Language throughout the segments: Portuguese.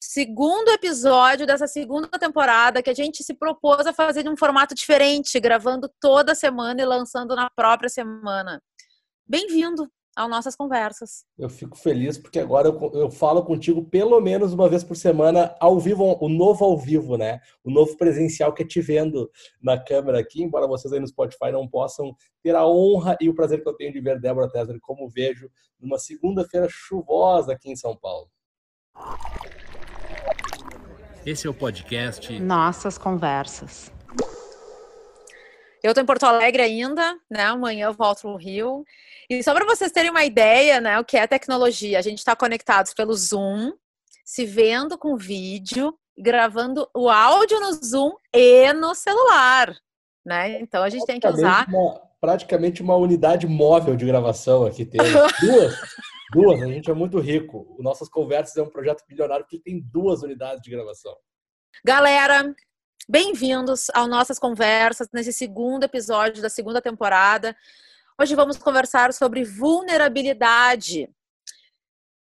segundo episódio dessa segunda temporada que a gente se propôs a fazer de um formato diferente, gravando toda semana e lançando na própria semana. Bem-vindo às nossas conversas. Eu fico feliz porque agora eu, eu, falo contigo pelo menos uma vez por semana ao vivo, o novo ao vivo, né? O novo presencial que é te vendo na câmera aqui, embora vocês aí no Spotify não possam ter a honra e o prazer que eu tenho de ver Débora Tesler como vejo numa segunda-feira chuvosa aqui em São Paulo. Esse é o podcast Nossas Conversas. Eu estou em Porto Alegre ainda, né? Amanhã eu volto no Rio. E só para vocês terem uma ideia, né, o que é tecnologia, a gente está conectados pelo Zoom, se vendo com vídeo, gravando o áudio no Zoom e no celular, né? Então a gente tem que usar uma, praticamente uma unidade móvel de gravação aqui tem duas. Duas, a gente é muito rico. Nossas Conversas é um projeto bilionário que tem duas unidades de gravação. Galera, bem-vindos ao Nossas Conversas, nesse segundo episódio da segunda temporada. Hoje vamos conversar sobre vulnerabilidade.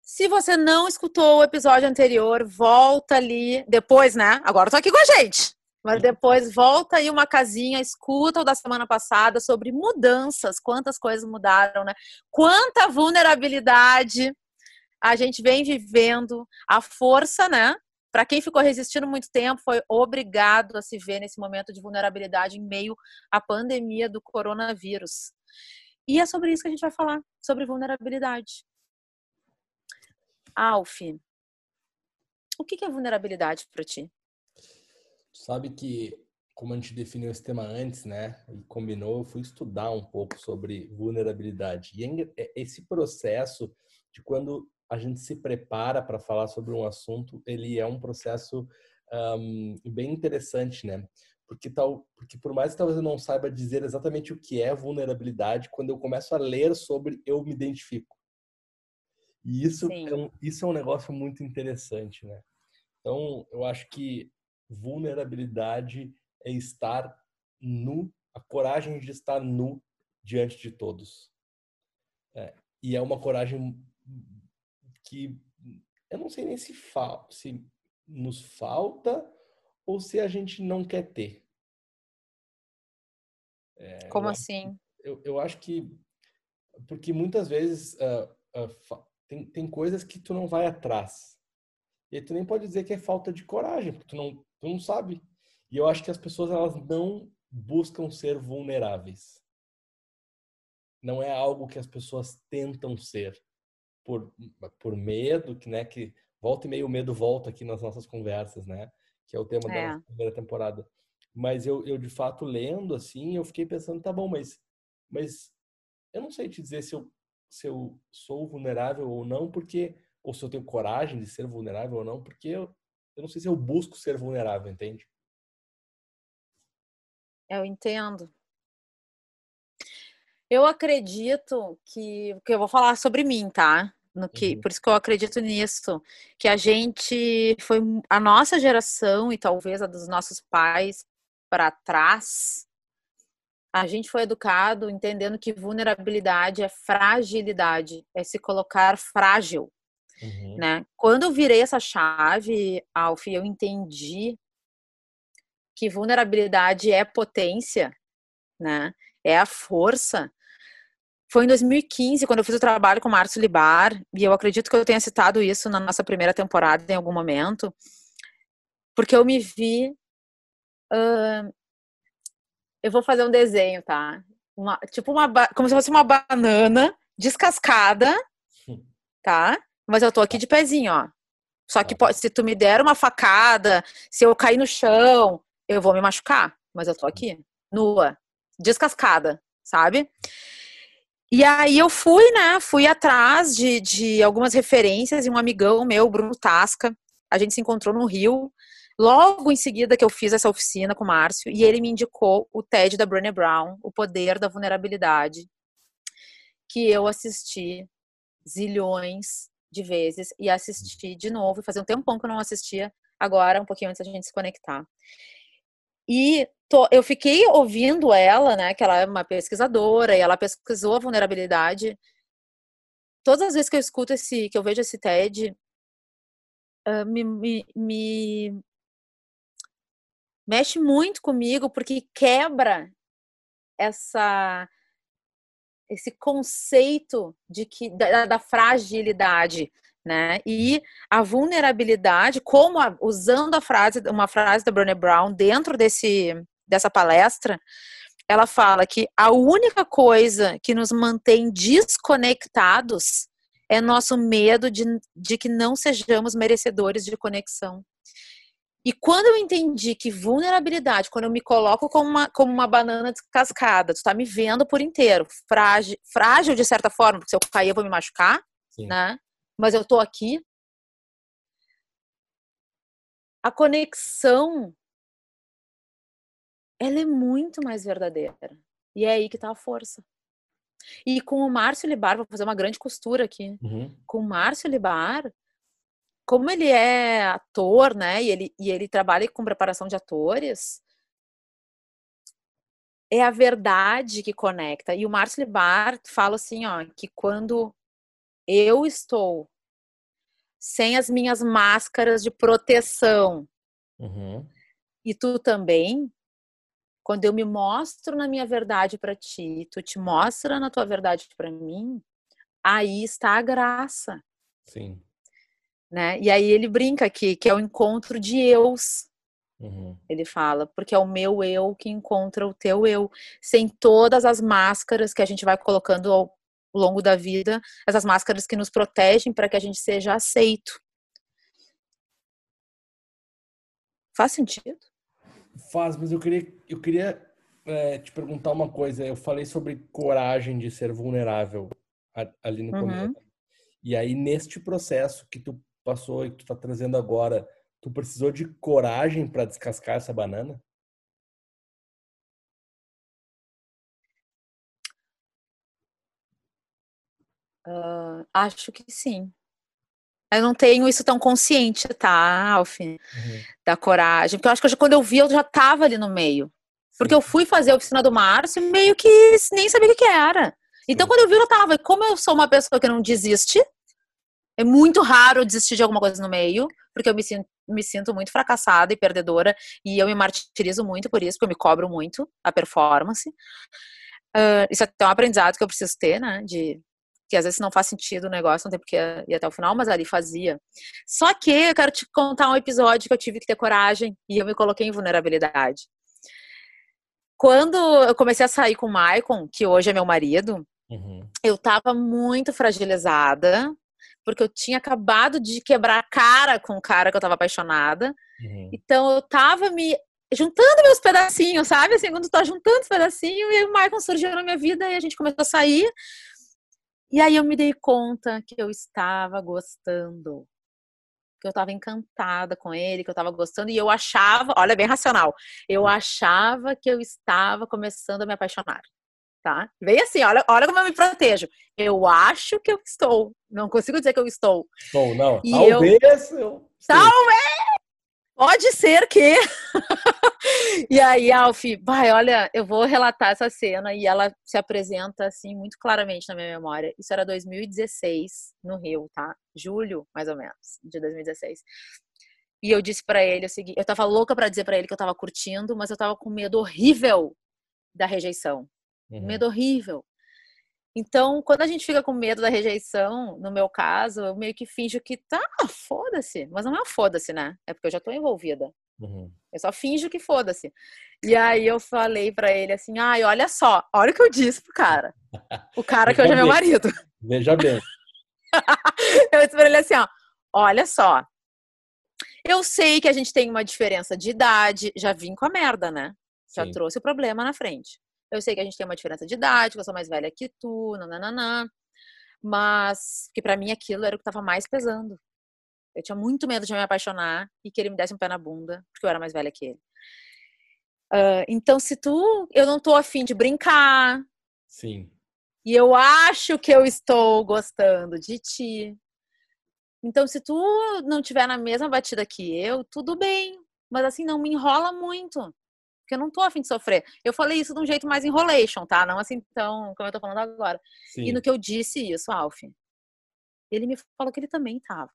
Se você não escutou o episódio anterior, volta ali depois, né? Agora eu tô aqui com a gente. Mas depois volta aí uma casinha, escuta o da semana passada sobre mudanças, quantas coisas mudaram, né? Quanta vulnerabilidade a gente vem vivendo, a força, né? Para quem ficou resistindo muito tempo, foi obrigado a se ver nesse momento de vulnerabilidade em meio à pandemia do coronavírus. E é sobre isso que a gente vai falar, sobre vulnerabilidade. Alf, o que é vulnerabilidade para ti? Sabe que, como a gente definiu esse tema antes, né, e combinou, eu fui estudar um pouco sobre vulnerabilidade. E é é esse processo de quando a gente se prepara para falar sobre um assunto, ele é um processo um, bem interessante, né? Porque, tal, porque por mais que talvez eu não saiba dizer exatamente o que é vulnerabilidade, quando eu começo a ler sobre, eu me identifico. E isso, é um, isso é um negócio muito interessante, né? Então, eu acho que vulnerabilidade é estar nu, a coragem de estar nu diante de todos. É, e é uma coragem que eu não sei nem se, fa se nos falta ou se a gente não quer ter. É, Como eu assim? Acho, eu, eu acho que porque muitas vezes uh, uh, tem, tem coisas que tu não vai atrás. E tu nem pode dizer que é falta de coragem, porque tu não, tu não sabe. E eu acho que as pessoas elas não buscam ser vulneráveis. Não é algo que as pessoas tentam ser por, por medo, que, né, que volta e meio o medo volta aqui nas nossas conversas, né? Que é o tema é. da primeira temporada. Mas eu, eu, de fato, lendo assim, eu fiquei pensando, tá bom, mas, mas eu não sei te dizer se eu, se eu sou vulnerável ou não, porque ou se eu tenho coragem de ser vulnerável ou não, porque eu, eu não sei se eu busco ser vulnerável, entende? Eu entendo. Eu acredito que, que eu vou falar sobre mim, tá? No que, uhum. Por isso que eu acredito nisso, que a gente foi a nossa geração e talvez a dos nossos pais para trás, a gente foi educado entendendo que vulnerabilidade é fragilidade, é se colocar frágil. Uhum. Né? Quando eu virei essa chave, Alf, eu entendi que vulnerabilidade é potência, né? É a força. Foi em 2015, quando eu fiz o trabalho com o Márcio Libar, e eu acredito que eu tenha citado isso na nossa primeira temporada em algum momento, porque eu me vi. Uh, eu vou fazer um desenho, tá? Uma, tipo uma. Como se fosse uma banana descascada, tá? Mas eu tô aqui de pezinho, ó. Só que tá. se tu me der uma facada, se eu cair no chão, eu vou me machucar. Mas eu tô aqui, nua, descascada, sabe? E aí eu fui, né? Fui atrás de, de algumas referências e um amigão meu, Bruno Tasca, a gente se encontrou no Rio. Logo em seguida que eu fiz essa oficina com o Márcio, e ele me indicou o TED da Brené Brown, O Poder da Vulnerabilidade, que eu assisti zilhões de vezes e assistir de novo, fazer um tempão que eu não assistia, agora um pouquinho antes da gente se conectar. E tô, eu fiquei ouvindo ela, né, que ela é uma pesquisadora e ela pesquisou a vulnerabilidade. Todas as vezes que eu escuto esse, que eu vejo esse TED, uh, me, me, me mexe muito comigo porque quebra essa esse conceito de que da, da fragilidade, né? E a vulnerabilidade, como a, usando a frase, uma frase da Brené Brown dentro desse dessa palestra, ela fala que a única coisa que nos mantém desconectados é nosso medo de, de que não sejamos merecedores de conexão. E quando eu entendi que vulnerabilidade, quando eu me coloco como uma, como uma banana descascada, tu tá me vendo por inteiro, frágil, frágil de certa forma, porque se eu cair eu vou me machucar, Sim. né? Mas eu tô aqui. A conexão ela é muito mais verdadeira. E é aí que tá a força. E com o Márcio Libar, vou fazer uma grande costura aqui. Uhum. Com o Márcio Libar, como ele é ator, né? E ele, e ele trabalha com preparação de atores, é a verdade que conecta. E o Márcio Libar fala assim, ó, que quando eu estou sem as minhas máscaras de proteção uhum. e tu também, quando eu me mostro na minha verdade para ti, tu te mostra na tua verdade para mim, aí está a graça. Sim. Né? E aí ele brinca aqui que é o encontro de eus. Uhum. Ele fala, porque é o meu eu que encontra o teu eu, sem todas as máscaras que a gente vai colocando ao longo da vida, essas máscaras que nos protegem para que a gente seja aceito. Faz sentido? Faz, mas eu queria, eu queria é, te perguntar uma coisa. Eu falei sobre coragem de ser vulnerável ali no uhum. começo. E aí, neste processo que tu passou e que tu tá trazendo agora, tu precisou de coragem para descascar essa banana? Uh, acho que sim. Eu não tenho isso tão consciente, tá, Alf? Uhum. Da coragem. Porque eu acho que quando eu vi, eu já tava ali no meio. Porque eu fui fazer a oficina do Márcio meio que nem sabia o que, era. Então, quando eu vi, eu tava. E como eu sou uma pessoa que não desiste, é muito raro desistir de alguma coisa no meio, porque eu me sinto, me sinto muito fracassada e perdedora. E eu me martirizo muito por isso, porque eu me cobro muito a performance. Uh, isso é até um aprendizado que eu preciso ter, né? De que às vezes não faz sentido o negócio, não tem porque ir até o final, mas ali fazia. Só que eu quero te contar um episódio que eu tive que ter coragem e eu me coloquei em vulnerabilidade. Quando eu comecei a sair com o Maicon, que hoje é meu marido, uhum. eu tava muito fragilizada, porque eu tinha acabado de quebrar a cara com o cara que eu tava apaixonada. Uhum. Então eu tava me juntando meus pedacinhos, sabe? Assim, quando tu tá juntando os pedacinhos, e o Maicon surgiu na minha vida e a gente começou a sair. E aí eu me dei conta que eu estava gostando. Que eu estava encantada com ele, que eu estava gostando, e eu achava, olha, bem racional, eu hum. achava que eu estava começando a me apaixonar. Tá? Vem assim, olha, olha como eu me protejo. Eu acho que eu estou. Não consigo dizer que eu estou. Estou, não. E talvez eu... eu... Talvez! Pode ser que. e aí, Alf, vai, olha, eu vou relatar essa cena e ela se apresenta assim muito claramente na minha memória. Isso era 2016 no Rio, tá? Julho, mais ou menos, de 2016. E eu disse para ele o seguinte, eu tava louca para dizer para ele que eu tava curtindo, mas eu tava com medo horrível da rejeição. Uhum. Medo horrível. Então, quando a gente fica com medo da rejeição, no meu caso, eu meio que finjo que tá, foda-se. Mas não é foda-se, né? É porque eu já tô envolvida. Uhum. Eu só finjo que foda-se. E aí eu falei para ele assim: ai, olha só, olha o que eu disse pro cara. O cara que hoje é meu marido. Veja bem. eu disse pra ele assim: ó, olha só. Eu sei que a gente tem uma diferença de idade, já vim com a merda, né? Já Sim. trouxe o problema na frente. Eu sei que a gente tem uma diferença de idade, que eu sou mais velha que tu, nananã. Mas que para mim aquilo era o que estava mais pesando. Eu tinha muito medo de me apaixonar e que ele me desse um pé na bunda, porque eu era mais velha que ele. Uh, então, se tu. Eu não tô afim de brincar. Sim. E eu acho que eu estou gostando de ti. Então, se tu não tiver na mesma batida que eu, tudo bem. Mas assim, não me enrola muito porque eu não tô afim de sofrer. Eu falei isso de um jeito mais enrolation, tá? Não assim tão como eu tô falando agora. Sim. E no que eu disse isso, Alf, ele me falou que ele também tava.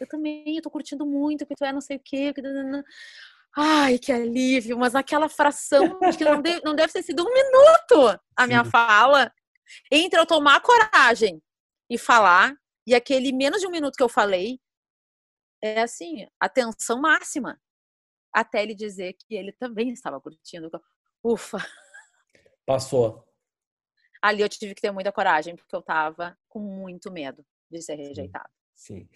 eu também, eu tô curtindo muito, que tu é não sei o quê. Que... Ai, que alívio, mas aquela fração, acho que não deve, não deve ter sido um minuto a minha Sim. fala, entre eu tomar coragem e falar, e aquele menos de um minuto que eu falei, é assim, atenção máxima. Até ele dizer que ele também estava curtindo. Ufa! Passou. Ali eu tive que ter muita coragem, porque eu estava com muito medo de ser rejeitado. Sim.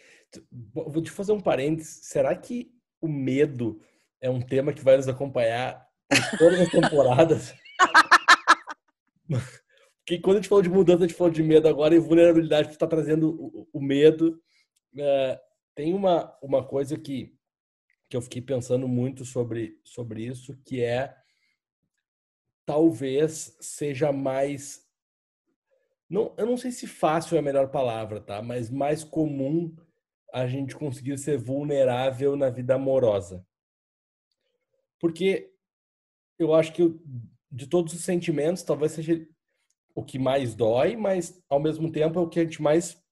Vou te fazer um parênteses. Será que o medo é um tema que vai nos acompanhar em todas as temporadas? Porque quando a gente falou de mudança, a gente falou de medo agora e vulnerabilidade, que está trazendo o, o medo. É, tem uma, uma coisa que, que eu fiquei pensando muito sobre, sobre isso, que é talvez seja mais. Não, eu não sei se fácil é a melhor palavra, tá? Mas mais comum a gente conseguir ser vulnerável na vida amorosa. Porque eu acho que de todos os sentimentos, talvez seja o que mais dói, mas ao mesmo tempo é o que a gente mais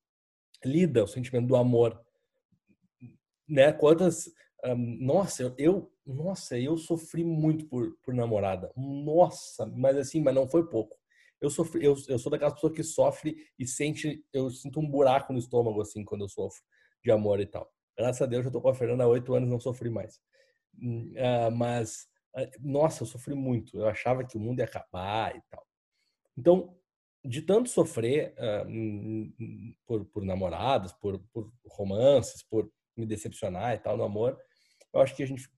lida, o sentimento do amor. Né? Quantas. Nossa, eu, eu, nossa, eu sofri muito por, por namorada. Nossa, mas assim, mas não foi pouco. Eu sofri, eu, eu sou daquelas pessoas que sofre e sente, eu sinto um buraco no estômago assim quando eu sofro de amor e tal. Graças a Deus eu tô com a Fernanda há oito anos, não sofri mais. Uh, mas uh, nossa, eu sofri muito. Eu achava que o mundo ia acabar e tal. Então, de tanto sofrer uh, por, por namorados, por, por romances, por me decepcionar e tal no amor, eu acho que a gente.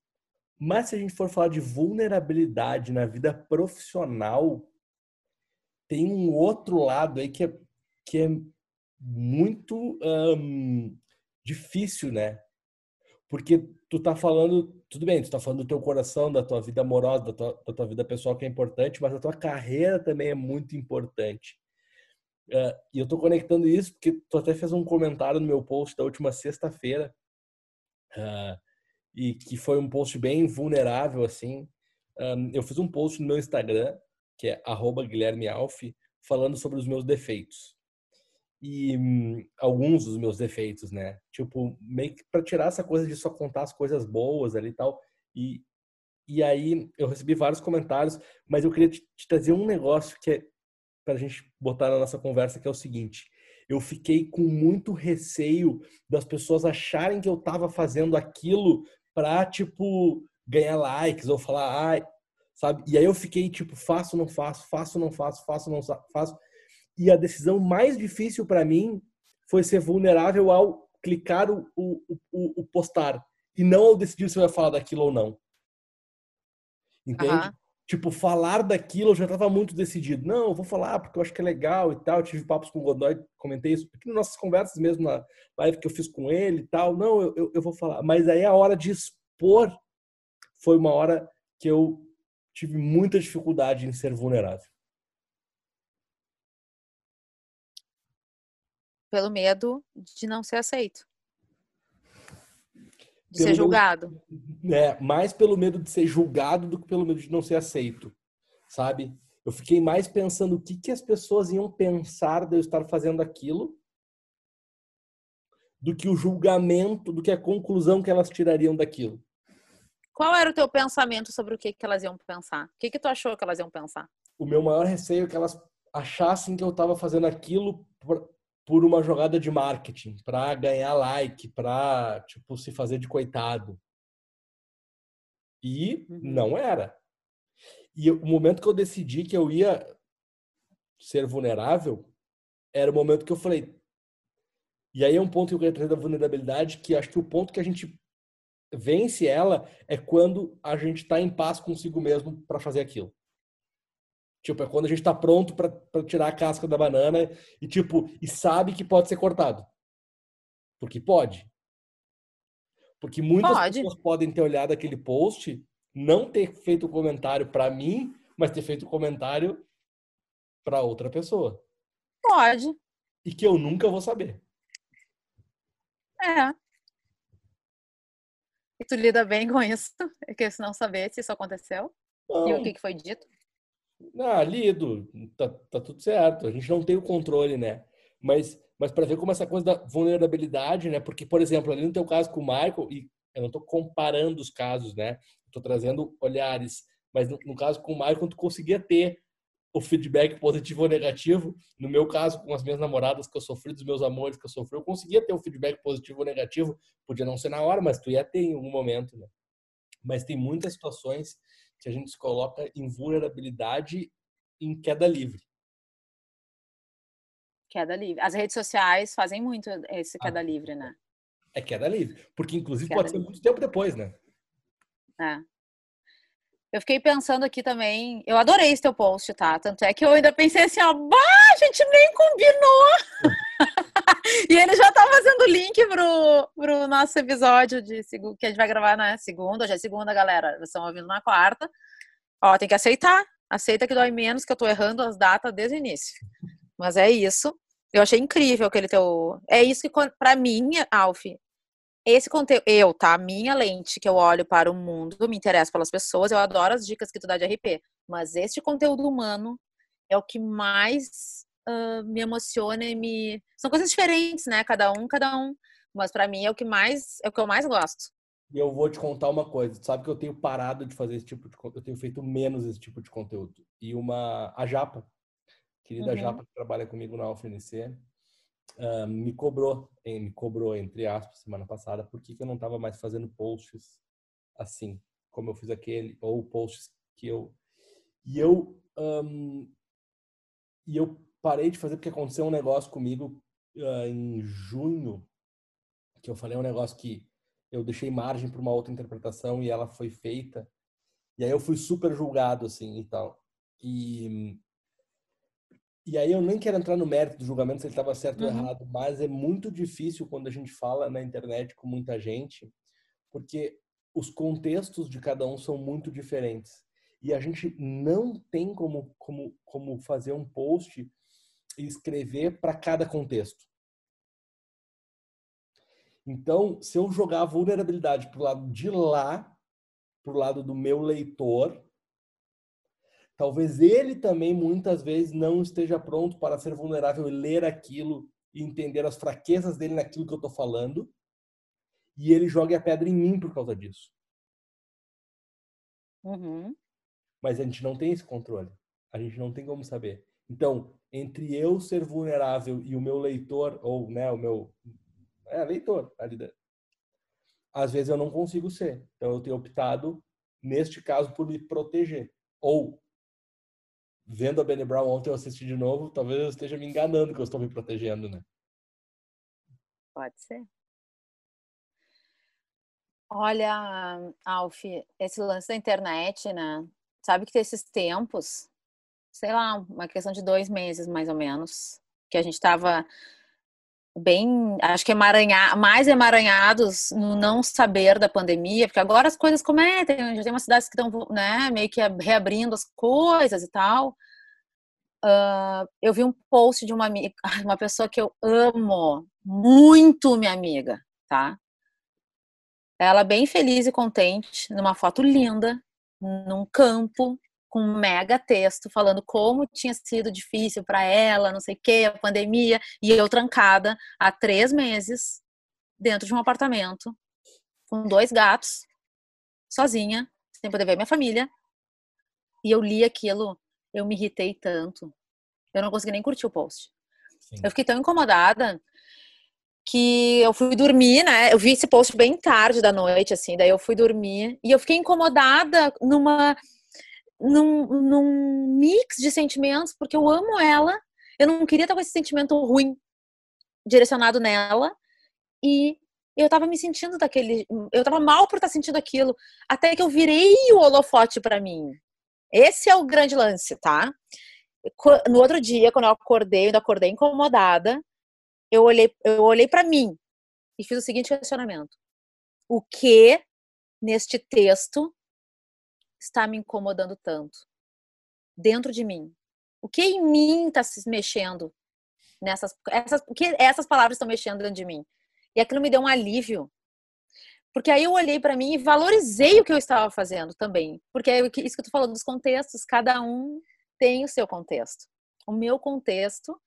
Mas se a gente for falar de vulnerabilidade na vida profissional, tem um outro lado aí que é, que é muito difícil, né? Porque tu tá falando, tudo bem, tu tá falando do teu coração, da tua vida amorosa, da tua, da tua vida pessoal que é importante, mas a tua carreira também é muito importante. Uh, e eu tô conectando isso porque tu até fez um comentário no meu post da última sexta-feira, uh, e que foi um post bem vulnerável, assim. Um, eu fiz um post no meu Instagram, que é Guilherme Alf, falando sobre os meus defeitos e hum, alguns dos meus defeitos, né? Tipo, meio que para tirar essa coisa de só contar as coisas boas ali e tal. E, e aí eu recebi vários comentários, mas eu queria te, te trazer um negócio que é para a gente botar na nossa conversa, que é o seguinte. Eu fiquei com muito receio das pessoas acharem que eu estava fazendo aquilo para tipo ganhar likes ou falar, ai, sabe? E aí eu fiquei tipo, faço, não faço, faço, não faço, faço, não faço. E a decisão mais difícil para mim foi ser vulnerável ao clicar o, o, o, o, postar e não ao decidir se eu ia falar daquilo ou não. Entende? Tipo, falar daquilo eu já estava muito decidido. Não, eu vou falar porque eu acho que é legal e tal. Eu tive papos com o Godoy, comentei isso aqui nas nossas conversas mesmo, na live que eu fiz com ele e tal. Não, eu, eu, eu vou falar. Mas aí a hora de expor foi uma hora que eu tive muita dificuldade em ser vulnerável. Pelo medo de não ser aceito. De ser julgado. Medo, é, mais pelo medo de ser julgado do que pelo medo de não ser aceito. Sabe? Eu fiquei mais pensando o que, que as pessoas iam pensar de eu estar fazendo aquilo do que o julgamento, do que a conclusão que elas tirariam daquilo. Qual era o teu pensamento sobre o que, que elas iam pensar? O que, que tu achou que elas iam pensar? O meu maior receio é que elas achassem que eu estava fazendo aquilo por uma jogada de marketing, para ganhar like, para tipo se fazer de coitado. E uhum. não era. E o momento que eu decidi que eu ia ser vulnerável era o momento que eu falei. E aí é um ponto que eu queria trazer da vulnerabilidade, que acho que o ponto que a gente vence ela é quando a gente está em paz consigo mesmo para fazer aquilo. Tipo, é quando a gente tá pronto para tirar a casca da banana e, tipo, e sabe que pode ser cortado. Porque pode. Porque muitas pode. pessoas podem ter olhado aquele post, não ter feito o comentário para mim, mas ter feito o comentário para outra pessoa. Pode. E que eu nunca vou saber. É. E tu lida bem com isso? É que se não saber se isso aconteceu? Não. E o que, que foi dito? Ah, lido, tá, tá tudo certo. A gente não tem o controle, né? Mas, mas para ver como essa coisa da vulnerabilidade, né? Porque, por exemplo, ali no teu caso com o Michael, e eu não estou comparando os casos, né? Estou trazendo olhares, mas no, no, caso com o Michael, tu conseguia ter o feedback positivo ou negativo. No meu caso, com as minhas namoradas que eu sofri, dos meus amores que eu sofri, eu conseguia ter o feedback positivo ou negativo. Podia não ser na hora, mas tu ia ter em algum momento, né? Mas tem muitas situações que a gente se coloca em vulnerabilidade em queda livre. Queda livre. As redes sociais fazem muito esse ah, queda ah, livre, né? É queda livre. Porque, inclusive, queda pode livre. ser muito tempo depois, né? É. Eu fiquei pensando aqui também. Eu adorei esse teu post, tá? Tanto é que eu ainda pensei assim, ó, bah, a gente nem combinou. e ele já tá fazendo o link pro, pro nosso episódio de que a gente vai gravar na segunda. Hoje é segunda, galera. Vocês estão ouvindo na quarta. Ó, tem que aceitar. Aceita que dói menos, que eu tô errando as datas desde o início. Mas é isso. Eu achei incrível aquele teu. É isso que, para mim, Alf, esse conteúdo, eu, tá? Minha lente que eu olho para o mundo, me interessa pelas pessoas, eu adoro as dicas que tu dá de RP. Mas este conteúdo humano é o que mais uh, me emociona e me. São coisas diferentes, né? Cada um, cada um. Mas para mim é o que mais é o que eu mais gosto. E eu vou te contar uma coisa. Tu sabe que eu tenho parado de fazer esse tipo de eu tenho feito menos esse tipo de conteúdo. E uma a Japa, querida uhum. Japa que trabalha comigo na UFNC, uh, me cobrou, me cobrou entre aspas semana passada, por que, que eu não estava mais fazendo posts assim, como eu fiz aquele ou posts que eu e eu um, e eu parei de fazer porque aconteceu um negócio comigo uh, em junho que eu falei um negócio que eu deixei margem para uma outra interpretação e ela foi feita. E aí eu fui super julgado, assim, e tal. E, e aí eu nem quero entrar no mérito do julgamento se ele estava certo uhum. ou errado, mas é muito difícil quando a gente fala na internet com muita gente, porque os contextos de cada um são muito diferentes. E a gente não tem como, como, como fazer um post escrever para cada contexto. Então, se eu jogar a vulnerabilidade para o lado de lá, para o lado do meu leitor, talvez ele também muitas vezes não esteja pronto para ser vulnerável e ler aquilo e entender as fraquezas dele naquilo que eu estou falando, e ele jogue a pedra em mim por causa disso. Uhum. Mas a gente não tem esse controle. A gente não tem como saber. Então, entre eu ser vulnerável e o meu leitor, ou né, o meu é leitor. Ali Às vezes eu não consigo ser. Então eu tenho optado, neste caso, por me proteger. Ou, vendo a Benny Brown ontem eu assisti de novo, talvez eu esteja me enganando que eu estou me protegendo, né? Pode ser. Olha, Alf, esse lance da internet, né? Sabe que tem esses tempos, sei lá, uma questão de dois meses mais ou menos, que a gente estava bem, acho que emaranhar, mais emaranhados no não saber da pandemia, porque agora as coisas cometem, já tem umas cidades que estão, né, meio que reabrindo as coisas e tal. Uh, eu vi um post de uma amiga, uma pessoa que eu amo muito, minha amiga, tá? Ela bem feliz e contente, numa foto linda, num campo, com um mega texto falando como tinha sido difícil para ela, não sei o que, a pandemia, e eu trancada há três meses dentro de um apartamento com dois gatos, sozinha, sem poder ver minha família. E eu li aquilo, eu me irritei tanto. Eu não consegui nem curtir o post. Sim. Eu fiquei tão incomodada que eu fui dormir, né? Eu vi esse post bem tarde da noite, assim, daí eu fui dormir e eu fiquei incomodada numa num, num mix de sentimentos, porque eu amo ela, eu não queria estar com esse sentimento ruim direcionado nela, e eu tava me sentindo daquele. Eu tava mal por estar sentindo aquilo, até que eu virei o holofote para mim. Esse é o grande lance, tá? No outro dia, quando eu acordei, eu ainda acordei incomodada, eu olhei, eu olhei para mim e fiz o seguinte questionamento: o que neste texto está me incomodando tanto? Dentro de mim. O que em mim está se mexendo nessas essas, o que essas palavras estão mexendo dentro de mim? E aquilo me deu um alívio. Porque aí eu olhei para mim e valorizei o que eu estava fazendo também. Porque é isso que tô falando dos contextos, cada um tem o seu contexto. O meu contexto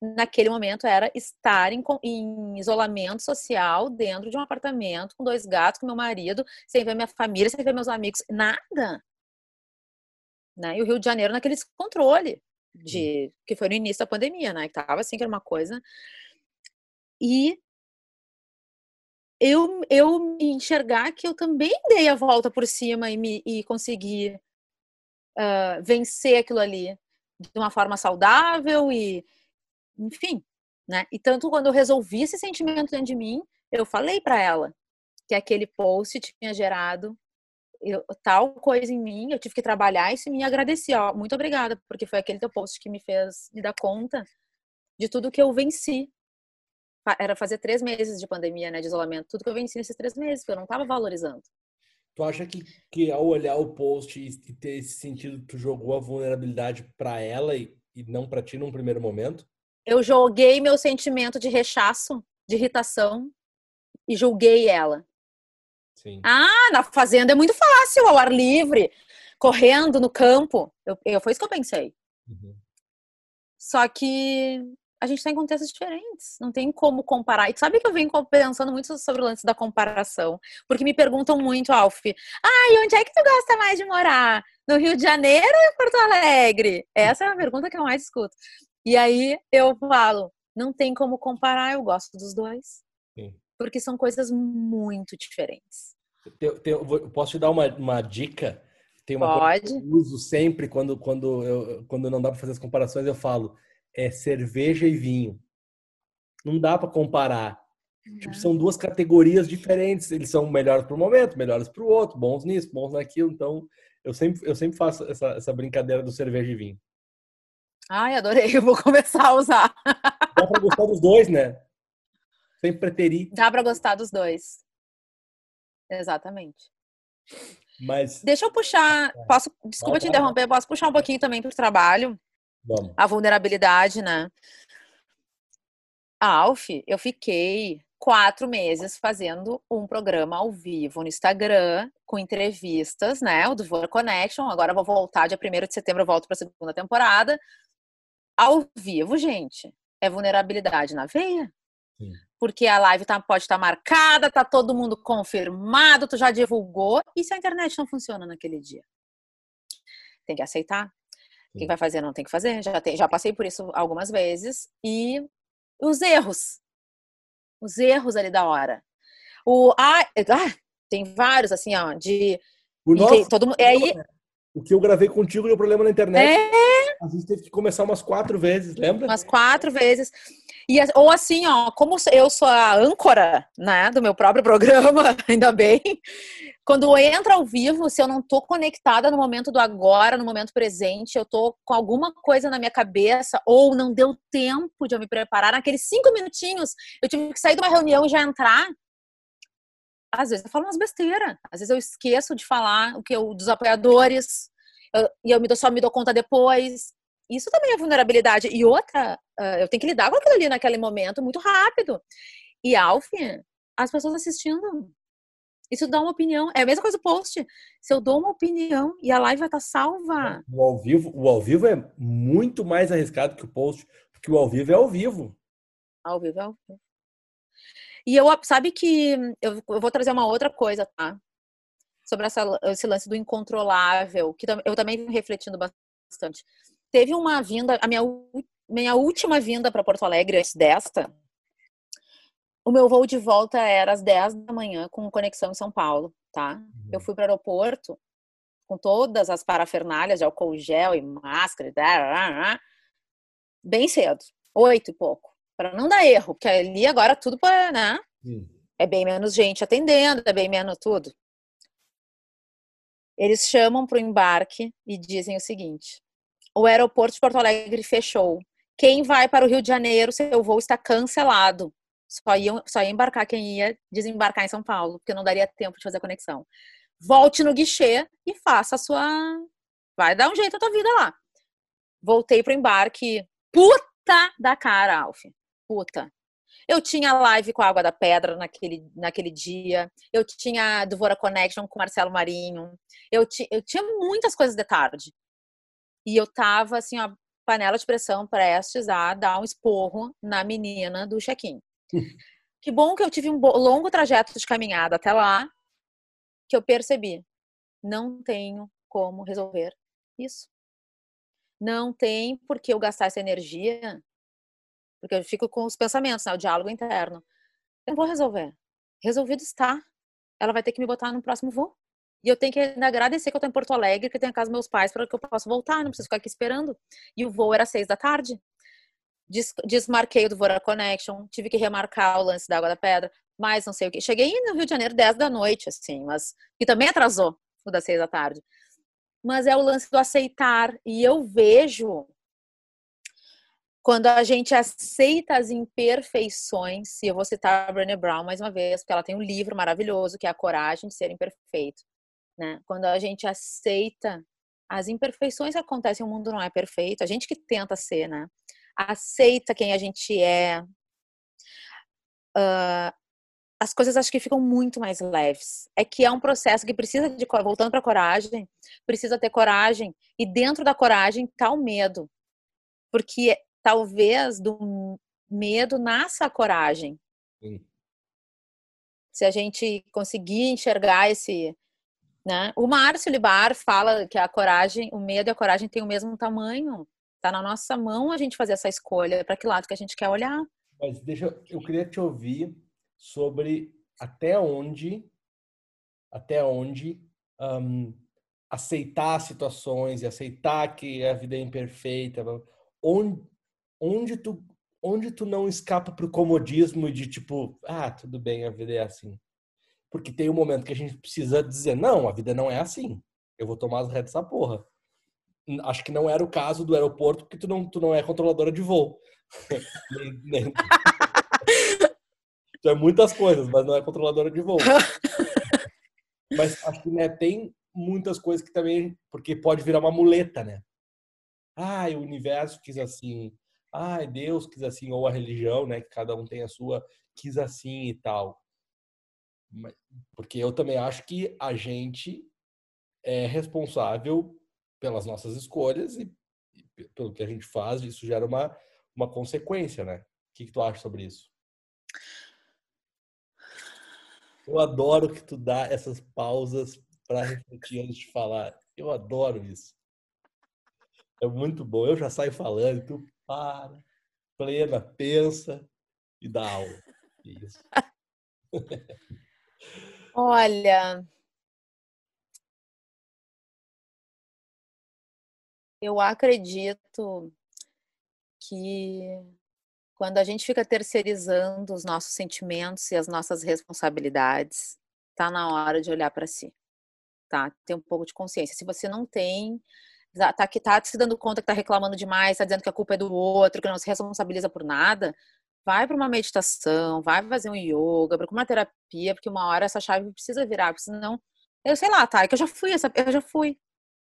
naquele momento era estar em, em, isolamento social dentro de um apartamento com dois gatos, com meu marido, sem ver minha família, sem ver meus amigos, nada. Né? E o Rio de Janeiro naquele descontrole de que foi no início da pandemia, né? Que tava assim que era uma coisa. E eu eu me enxergar que eu também dei a volta por cima e me e consegui uh, vencer aquilo ali de uma forma saudável e enfim, né? E tanto quando eu resolvi esse sentimento dentro de mim, eu falei para ela que aquele post tinha gerado eu, tal coisa em mim, eu tive que trabalhar isso e me agradeci, ó, muito obrigada, porque foi aquele teu post que me fez me dar conta de tudo que eu venci. Era fazer três meses de pandemia, né, de isolamento, tudo que eu venci nesses três meses, que eu não estava valorizando. Tu acha que, que ao olhar o post e ter esse sentido, tu jogou a vulnerabilidade para ela e, e não para ti num primeiro momento? Eu joguei meu sentimento de rechaço, de irritação e julguei ela. Sim. Ah, na fazenda é muito fácil, ao ar livre, correndo no campo. Eu, eu foi isso que eu pensei. Uhum. Só que a gente está em contextos diferentes, não tem como comparar. E sabe que eu venho pensando muito sobre o lance da comparação, porque me perguntam muito, Alf, ah, e onde é que tu gosta mais de morar? No Rio de Janeiro ou em Porto Alegre? Essa é a pergunta que eu mais escuto. E aí eu falo, não tem como comparar, eu gosto dos dois. Sim porque são coisas muito diferentes. Eu, eu posso te dar uma, uma dica? Tem uma Pode. coisa que eu uso sempre quando, quando, eu, quando não dá para fazer as comparações, eu falo: é cerveja e vinho. Não dá para comparar. Tipo, são duas categorias diferentes. Eles são melhores para o momento, melhores para o outro, bons nisso, bons naquilo. Então, eu sempre, eu sempre faço essa, essa brincadeira do cerveja e vinho. Ai, adorei. Eu vou começar a usar. Dá para gostar dos dois, né? sem preterir. Dá para gostar dos dois. Exatamente. Mas. Deixa eu puxar. É. Posso, desculpa vai, te interromper, vai. posso puxar um pouquinho também para o trabalho. Vamos. A vulnerabilidade, né? Alf, eu fiquei quatro meses fazendo um programa ao vivo no Instagram, com entrevistas, né? O do Vor Connection. Agora vou voltar, dia 1 de setembro eu volto para a segunda temporada. Ao vivo, gente. É vulnerabilidade na veia. Sim porque a live tá, pode estar tá marcada, tá todo mundo confirmado, tu já divulgou, e se a internet não funciona naquele dia? Tem que aceitar. Quem vai fazer não tem que fazer. Já, tem, já passei por isso algumas vezes. E os erros. Os erros ali da hora. O, ah, ah tem vários, assim, ó, de. O nosso, todo, é aí, o que eu gravei contigo deu problema na internet. É. A gente teve que começar umas quatro vezes, lembra? Umas quatro vezes. E, ou assim, ó, como eu sou a âncora, né, do meu próprio programa, ainda bem, quando entra ao vivo, se eu não tô conectada no momento do agora, no momento presente, eu tô com alguma coisa na minha cabeça, ou não deu tempo de eu me preparar, naqueles cinco minutinhos, eu tive que sair de uma reunião e já entrar, às vezes eu falo umas besteiras, às vezes eu esqueço de falar o que eu, dos apoiadores, eu, e eu me dou, só me dou conta depois. Isso também é vulnerabilidade. E outra, uh, eu tenho que lidar com aquilo ali naquele momento muito rápido. E Alf, as pessoas assistindo, isso dá uma opinião. É a mesma coisa do post. Se eu dou uma opinião e a live vai estar salva. O ao vivo, o ao vivo é muito mais arriscado que o post, porque o ao vivo é ao vivo. Ao vivo é ao vivo. E eu, sabe que eu, eu vou trazer uma outra coisa, tá? Sobre essa, esse lance do incontrolável, que eu também venho refletindo bastante. Teve uma vinda, a minha, minha última vinda para Porto Alegre antes desta, o meu voo de volta era às 10 da manhã com conexão em São Paulo, tá? Uhum. Eu fui para o aeroporto com todas as parafernálias de álcool gel e máscara, bem cedo, oito e pouco para não dar erro, porque ali agora tudo para, né? Hum. É bem menos gente atendendo, é bem menos tudo. Eles chamam para o embarque e dizem o seguinte: o aeroporto de Porto Alegre fechou. Quem vai para o Rio de Janeiro, seu voo está cancelado. Só ia, só ia embarcar quem ia desembarcar em São Paulo, porque não daria tempo de fazer a conexão. Volte no guichê e faça a sua. Vai dar um jeito na tua vida lá. Voltei para o embarque. Puta da cara, Alf puta. Eu tinha live com a Água da Pedra naquele, naquele dia. Eu tinha do Vora Connection com Marcelo Marinho. Eu, ti, eu tinha muitas coisas de tarde. E eu tava, assim, ó, panela de pressão prestes a dar um esporro na menina do check-in. que bom que eu tive um longo trajeto de caminhada até lá, que eu percebi. Não tenho como resolver isso. Não tem por que eu gastar essa energia, porque eu fico com os pensamentos, né, o diálogo interno. Eu não vou resolver. Resolvido está. Ela vai ter que me botar no próximo voo. E eu tenho que ainda agradecer que eu estou em Porto Alegre, que eu tenho a casa dos meus pais para que eu possa voltar, não preciso ficar aqui esperando. E o voo era seis da tarde. Des desmarquei do Vora Connection, tive que remarcar o lance da Água da Pedra, mas não sei o que. Cheguei no Rio de Janeiro 10 da noite, assim, mas. E também atrasou o das seis da tarde. Mas é o lance do aceitar. E eu vejo quando a gente aceita as imperfeições, e eu vou citar a Brené Brown mais uma vez, porque ela tem um livro maravilhoso que é A Coragem de Ser Imperfeito. Né? Quando a gente aceita as imperfeições que acontecem, o mundo não é perfeito, a gente que tenta ser, né? Aceita quem a gente é. Uh, as coisas acho que ficam muito mais leves. É que é um processo que precisa de voltando para coragem, precisa ter coragem e dentro da coragem está o medo, porque talvez do medo nasça a coragem. Sim. Se a gente conseguir enxergar esse né? O Márcio Libar fala que a coragem, o medo e a coragem têm o mesmo tamanho. Tá na nossa mão a gente fazer essa escolha para que lado que a gente quer olhar. Mas deixa eu queria te ouvir sobre até onde até onde um, aceitar situações e aceitar que a vida é imperfeita, onde onde tu onde tu não escapa pro comodismo de tipo, ah, tudo bem, a vida é assim. Porque tem um momento que a gente precisa dizer, não, a vida não é assim. Eu vou tomar as redes dessa porra. Acho que não era o caso do aeroporto, porque tu não, tu não é controladora de voo. tu é muitas coisas, mas não é controladora de voo. mas acho que né, tem muitas coisas que também. Porque pode virar uma muleta, né? Ah, o universo quis assim. Ah, Deus quis assim. Ou a religião, né? Que cada um tem a sua, quis assim e tal. Porque eu também acho que a gente é responsável pelas nossas escolhas e, e pelo que a gente faz, isso gera uma, uma consequência, né? O que, que tu acha sobre isso? Eu adoro que tu dá essas pausas para refletir antes de falar. Eu adoro isso. É muito bom. Eu já saio falando, tu para, plena, pensa e dá aula. Isso. Olha, eu acredito que quando a gente fica terceirizando os nossos sentimentos e as nossas responsabilidades, tá na hora de olhar para si, tá? Ter um pouco de consciência. Se você não tem, tá que tá se dando conta que tá reclamando demais, tá dizendo que a culpa é do outro, que não se responsabiliza por nada, vai para uma meditação, vai fazer um yoga, para uma terapia, porque uma hora essa chave precisa virar, porque senão, eu sei lá, tá, é que eu já fui essa, eu já fui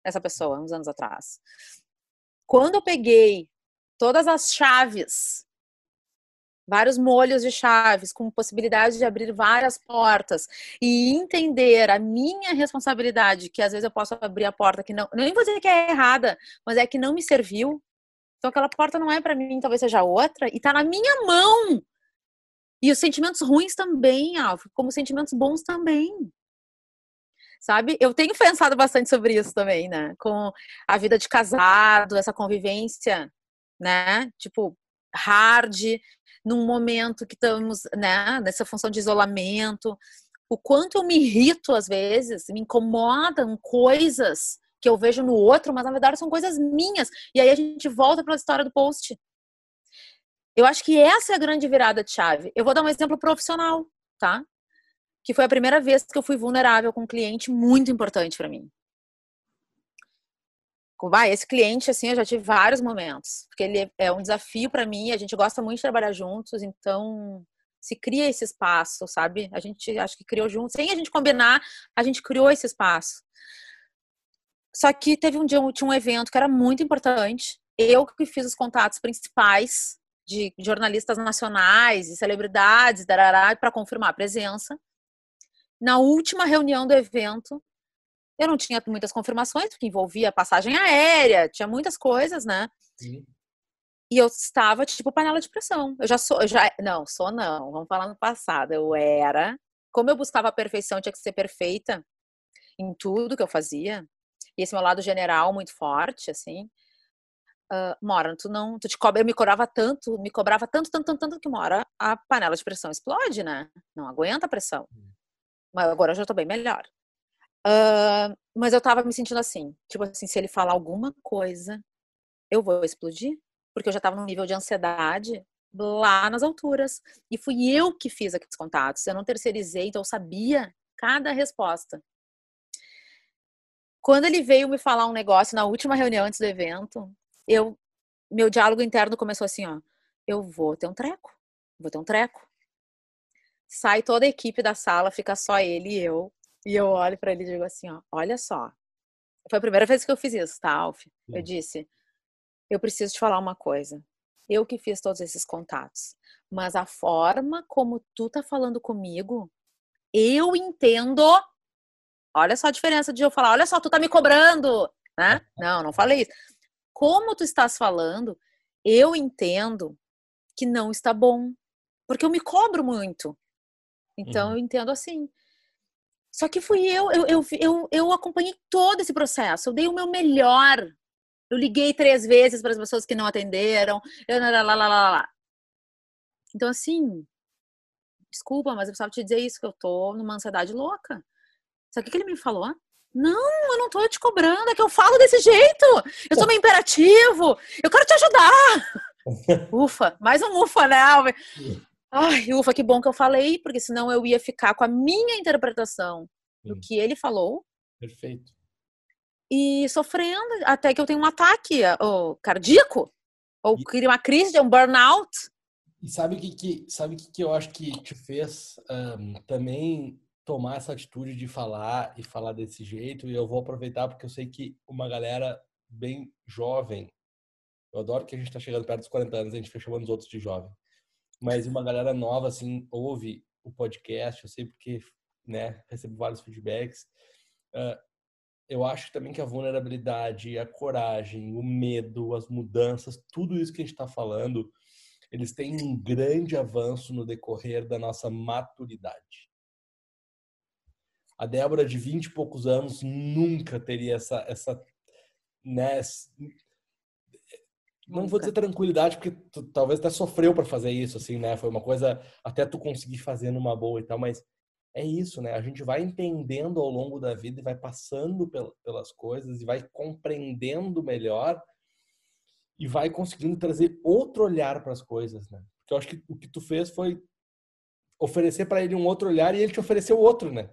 essa pessoa uns anos atrás. Quando eu peguei todas as chaves, vários molhos de chaves, com possibilidade de abrir várias portas e entender a minha responsabilidade, que às vezes eu posso abrir a porta que não, nem vou dizer que é errada, mas é que não me serviu, então aquela porta não é para mim, talvez seja outra, e tá na minha mão. E os sentimentos ruins também, Alfa, como sentimentos bons também. Sabe? Eu tenho pensado bastante sobre isso também, né? Com a vida de casado, essa convivência, né? Tipo, hard, num momento que estamos, né, nessa função de isolamento. O quanto eu me irrito às vezes, me incomodam coisas que eu vejo no outro, mas na verdade são coisas minhas. E aí a gente volta para a história do post. Eu acho que essa é a grande virada de chave. Eu vou dar um exemplo profissional, tá? Que foi a primeira vez que eu fui vulnerável com um cliente muito importante para mim. Vai, esse cliente, assim, eu já tive vários momentos, porque ele é um desafio para mim, a gente gosta muito de trabalhar juntos, então se cria esse espaço, sabe? A gente acho que criou juntos, sem a gente combinar, a gente criou esse espaço. Só que teve um dia, tinha um evento que era muito importante. Eu que fiz os contatos principais de jornalistas nacionais e celebridades para confirmar a presença. Na última reunião do evento, eu não tinha muitas confirmações, porque envolvia passagem aérea, tinha muitas coisas, né? Sim. E eu estava tipo panela de pressão. Eu já sou, eu já não, sou não. Vamos falar no passado. Eu era, como eu buscava a perfeição, tinha que ser perfeita em tudo que eu fazia. E esse meu lado general muito forte, assim. Uh, Mora, tu não, tu te cobra, eu me cobrava tanto, me cobrava tanto, tanto, tanto, tanto que mora a panela de pressão explode, né? Não aguenta a pressão. Hum. Mas agora eu já tô bem melhor. Uh, mas eu tava me sentindo assim, tipo assim, se ele falar alguma coisa, eu vou explodir, porque eu já tava num nível de ansiedade lá nas alturas. E fui eu que fiz aqueles contatos, eu não terceirizei, então eu sabia cada resposta. Quando ele veio me falar um negócio na última reunião antes do evento, eu meu diálogo interno começou assim, ó, eu vou ter um treco, vou ter um treco. Sai toda a equipe da sala, fica só ele e eu. E eu olho para ele e digo assim, ó, olha só. Foi a primeira vez que eu fiz isso, tá, Alf? Eu disse, eu preciso te falar uma coisa. Eu que fiz todos esses contatos. Mas a forma como tu tá falando comigo, eu entendo. Olha só a diferença de eu falar, olha só, tu tá me cobrando, né? Não, não falei isso. Como tu estás falando, eu entendo que não está bom. Porque eu me cobro muito. Então, uhum. eu entendo assim. Só que fui eu, eu, eu, eu, eu acompanhei todo esse processo, eu dei o meu melhor. Eu liguei três vezes para as pessoas que não atenderam. Eu, lá, lá, lá, lá. Então, assim, desculpa, mas eu precisava te dizer isso, que eu tô numa ansiedade louca. Sabe o que, ele me falou? Não, eu não tô te cobrando, é que eu falo desse jeito. Eu sou meio imperativo. Eu quero te ajudar. ufa, mais um ufa, né, Alves? Ai, ufa, que bom que eu falei, porque senão eu ia ficar com a minha interpretação do Sim. que ele falou. Perfeito. E sofrendo até que eu tenho um ataque ou, cardíaco, ou e... uma crise um burnout. E sabe o que, que, sabe que, que eu acho que te fez um, também tomar essa atitude de falar e falar desse jeito? E eu vou aproveitar porque eu sei que uma galera bem jovem, eu adoro que a gente está chegando perto dos 40 anos, a gente fica chamando os outros de jovem mas uma galera nova, assim, ouve o podcast, eu sei porque, né, recebo vários feedbacks. Uh, eu acho também que a vulnerabilidade, a coragem, o medo, as mudanças, tudo isso que a gente está falando, eles têm um grande avanço no decorrer da nossa maturidade. A Débora, de 20 e poucos anos, nunca teria essa, essa né, não vou dizer tranquilidade, porque tu talvez até sofreu para fazer isso, assim, né? Foi uma coisa até tu conseguir fazer numa boa e tal, mas é isso, né? A gente vai entendendo ao longo da vida e vai passando pelas coisas e vai compreendendo melhor e vai conseguindo trazer outro olhar para as coisas, né? Porque eu acho que o que tu fez foi oferecer para ele um outro olhar e ele te ofereceu outro, né?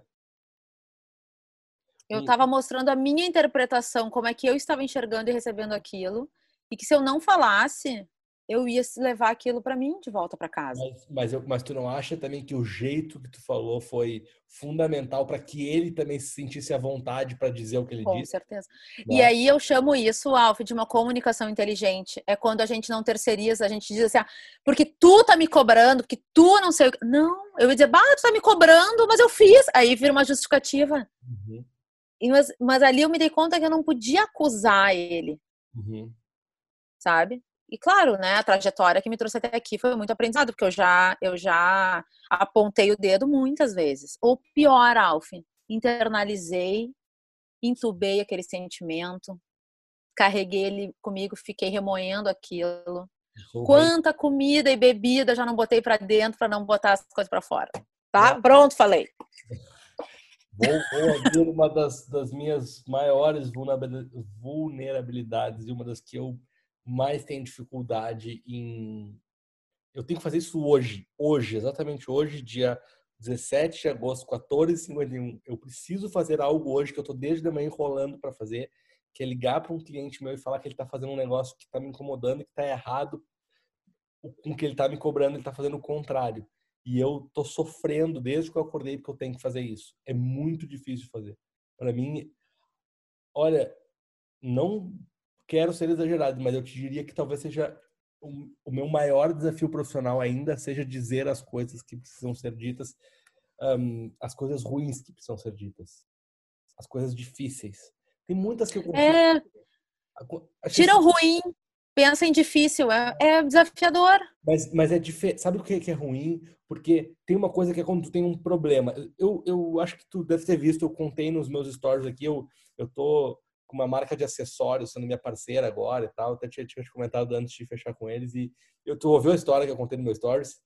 Eu estava mostrando a minha interpretação, como é que eu estava enxergando e recebendo aquilo. E que se eu não falasse, eu ia levar aquilo para mim de volta para casa. Mas, mas, eu, mas, tu não acha também que o jeito que tu falou foi fundamental para que ele também se sentisse à vontade para dizer o que ele Com disse? Com certeza. Né? E aí eu chamo isso, Alf, de uma comunicação inteligente. É quando a gente não terceiriza, a gente diz assim, ah, porque tu tá me cobrando, porque tu não sei o que. Não, eu ia dizer, bah, tu tá me cobrando, mas eu fiz. Aí vira uma justificativa. Uhum. E, mas, mas ali eu me dei conta que eu não podia acusar ele. Uhum sabe? E claro, né, a trajetória que me trouxe até aqui foi muito aprendizado, porque eu já eu já apontei o dedo muitas vezes. Ou pior, Alf, internalizei, intubei aquele sentimento, carreguei ele comigo, fiquei remoendo aquilo. Quanta comida e bebida já não botei para dentro para não botar as coisas para fora. Tá? Pronto, falei. Vou, vou abrir uma das, das minhas maiores vulnerabilidades e uma das que eu mais tenho dificuldade em. Eu tenho que fazer isso hoje, hoje, exatamente hoje, dia 17 de agosto, 14h51. Eu preciso fazer algo hoje que eu estou desde a manhã enrolando para fazer, que é ligar para um cliente meu e falar que ele está fazendo um negócio que está me incomodando, que está errado com que ele está me cobrando, ele está fazendo o contrário. E eu tô sofrendo desde que eu acordei porque eu tenho que fazer isso. É muito difícil fazer. Para mim, olha, não quero ser exagerado, mas eu te diria que talvez seja o, o meu maior desafio profissional ainda seja dizer as coisas que precisam ser ditas, um, as coisas ruins que precisam ser ditas, as coisas difíceis. Tem muitas que eu. É... Tira o ruim, pensa em difícil, é, é desafiador. Mas, mas é diferente. Sabe o que, que é ruim? Porque tem uma coisa que é quando tu tem um problema. Eu, eu acho que tu deve ter visto, eu contei nos meus stories aqui, eu, eu tô com uma marca de acessórios sendo minha parceira agora e tal. Até tinha, tinha comentado antes de fechar com eles. E eu, tu ouviu a história que eu contei no meu stories?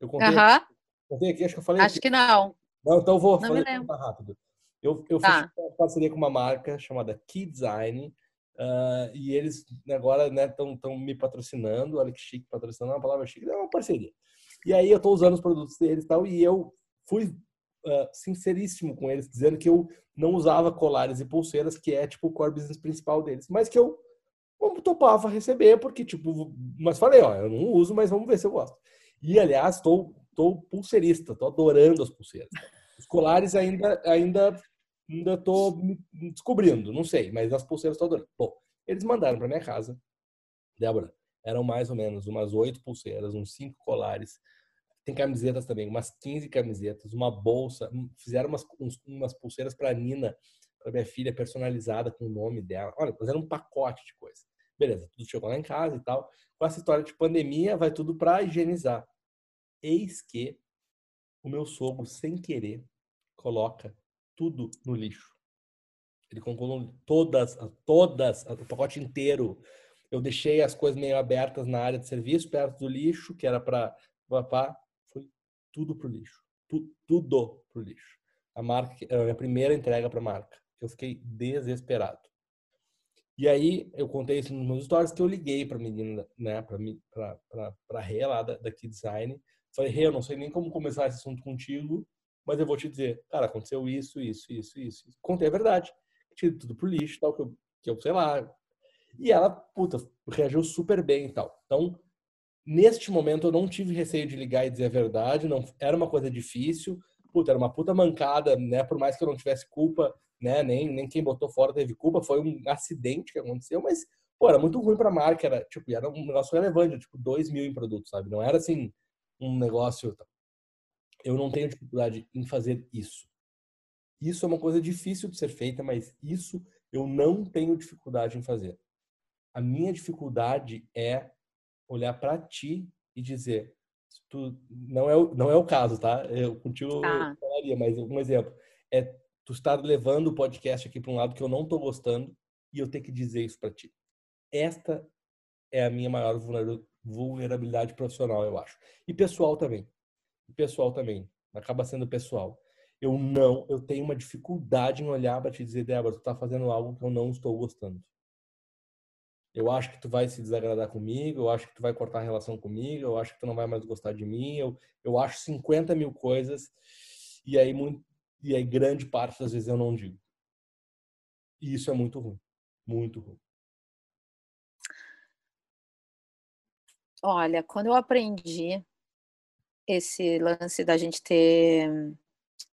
Eu contei, uh -huh. contei aqui, acho que eu falei. Acho aqui. que não. Não, então eu vou não fazer rápido. Eu, eu tá. fiz uma parceria com uma marca chamada Key Design, Uh, e eles agora estão né, me patrocinando, olha que chique, patrocinando é uma palavra chique, é uma parceria. E aí eu estou usando os produtos deles e tal, e eu fui uh, sinceríssimo com eles, dizendo que eu não usava colares e pulseiras, que é tipo o core business principal deles, mas que eu topava receber, porque tipo, mas falei, ó, eu não uso, mas vamos ver se eu gosto. E aliás, estou tô, tô pulseirista, estou adorando as pulseiras. Os colares ainda, ainda ainda estou descobrindo, não sei, mas as pulseiras estão adorando. Bom, eles mandaram para minha casa, Débora, eram mais ou menos umas oito pulseiras, uns cinco colares, tem camisetas também, umas 15 camisetas, uma bolsa, fizeram umas, umas pulseiras para Nina, para minha filha, personalizada com o nome dela. Olha, fizeram um pacote de coisa. Beleza, tudo chegou lá em casa e tal. Com essa história de pandemia, vai tudo para higienizar. Eis que o meu sogro, sem querer, coloca tudo no lixo. Ele colocou todas, todas, o pacote inteiro. Eu deixei as coisas meio abertas na área de serviço, perto do lixo, que era para papá, tudo pro lixo. Tu, tudo pro lixo. A marca, a minha primeira entrega para a marca. Eu fiquei desesperado. E aí eu contei isso nos meus stories que eu liguei para menina, né, para para para Rê lá da, da Key Design. Falei, Rê, eu não sei nem como começar esse assunto contigo, mas eu vou te dizer, cara, aconteceu isso, isso, isso, isso. Contei a verdade. Tirei tudo pro lixo, tal, que eu, que eu sei lá. E ela, puta, reagiu super bem e tal. Então, neste momento, eu não tive receio de ligar e dizer a verdade. Não, era uma coisa difícil. Puta, era uma puta mancada, né? Por mais que eu não tivesse culpa, né? Nem, nem quem botou fora teve culpa. Foi um acidente que aconteceu, mas, pô, era muito ruim pra marca. Era, tipo, era um negócio relevante, tipo, dois mil em produtos, sabe? Não era assim, um negócio eu não tenho dificuldade em fazer isso. Isso é uma coisa difícil de ser feita, mas isso eu não tenho dificuldade em fazer. A minha dificuldade é olhar para ti e dizer, tu não é o, não é o caso, tá? Eu contigo ah. falaria, mas um exemplo é tu estar levando o podcast aqui para um lado que eu não estou gostando e eu ter que dizer isso para ti. Esta é a minha maior vulnerabilidade profissional, eu acho. E pessoal também pessoal também. Acaba sendo pessoal. Eu não, eu tenho uma dificuldade em olhar para te dizer, Débora, tu tá fazendo algo que eu não estou gostando. Eu acho que tu vai se desagradar comigo, eu acho que tu vai cortar a relação comigo, eu acho que tu não vai mais gostar de mim, eu, eu acho 50 mil coisas e aí, muito, e aí grande parte das vezes eu não digo. E isso é muito ruim. Muito ruim. Olha, quando eu aprendi esse lance da gente ter,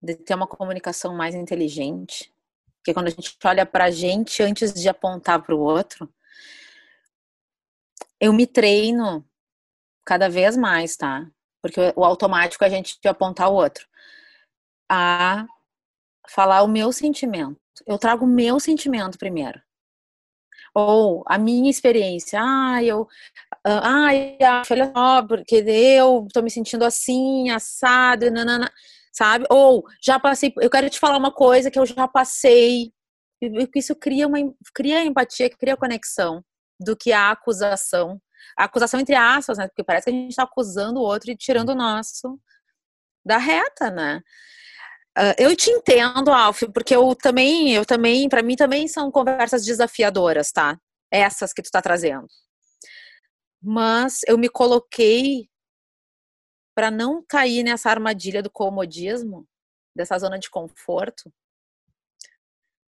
de ter uma comunicação mais inteligente. Porque quando a gente olha para a gente antes de apontar para o outro, eu me treino cada vez mais, tá? Porque o automático é a gente apontar o outro. A falar o meu sentimento. Eu trago o meu sentimento primeiro. Ou a minha experiência. Ah, eu ai, olha só, porque eu tô me sentindo assim, assado, nanana, sabe? Ou já passei, eu quero te falar uma coisa que eu já passei. Isso cria uma cria empatia, cria conexão do que a acusação. A acusação entre aspas, né? Porque parece que a gente está acusando o outro e tirando o nosso da reta, né? Uh, eu te entendo, Alf, porque eu também, eu também, para mim também são conversas desafiadoras, tá? Essas que tu tá trazendo mas eu me coloquei para não cair nessa armadilha do comodismo, dessa zona de conforto.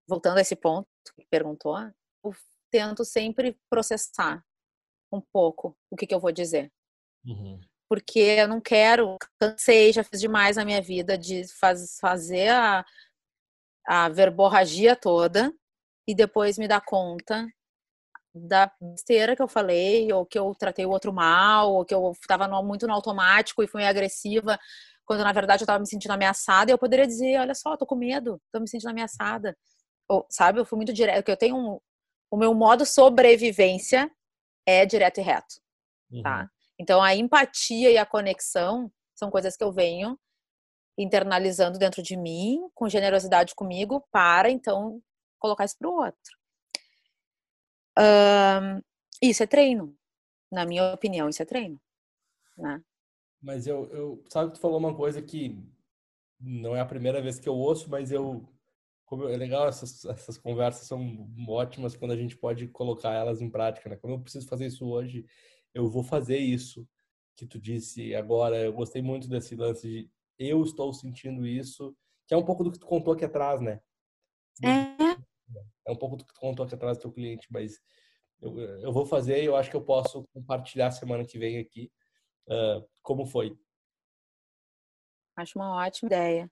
Voltando a esse ponto que perguntou, eu tento sempre processar um pouco o que, que eu vou dizer. Uhum. Porque eu não quero, cansei, já fiz demais na minha vida de faz, fazer a, a verborragia toda e depois me dar conta da besteira que eu falei, ou que eu tratei o outro mal, ou que eu estava muito no automático e fui agressiva, quando na verdade eu estava me sentindo ameaçada, e eu poderia dizer, olha só, tô com medo, tô me sentindo ameaçada. Ou, sabe, eu fui muito direto, porque eu tenho um, o meu modo sobrevivência é direto e reto, tá? Uhum. Então a empatia e a conexão são coisas que eu venho internalizando dentro de mim, com generosidade comigo, para então colocar isso para o outro. Um, isso é treino, na minha opinião, isso é treino, né? Mas eu, eu sabe que tu falou uma coisa que não é a primeira vez que eu ouço, mas eu como é legal essas, essas conversas são ótimas quando a gente pode colocar elas em prática, né? Como eu preciso fazer isso hoje, eu vou fazer isso que tu disse agora. Eu gostei muito desse lance de eu estou sentindo isso, que é um pouco do que tu contou aqui atrás, né? É. É um pouco do que tu contou aqui atrás do teu cliente, mas eu, eu vou fazer e eu acho que eu posso compartilhar semana que vem aqui uh, como foi. Acho uma ótima ideia.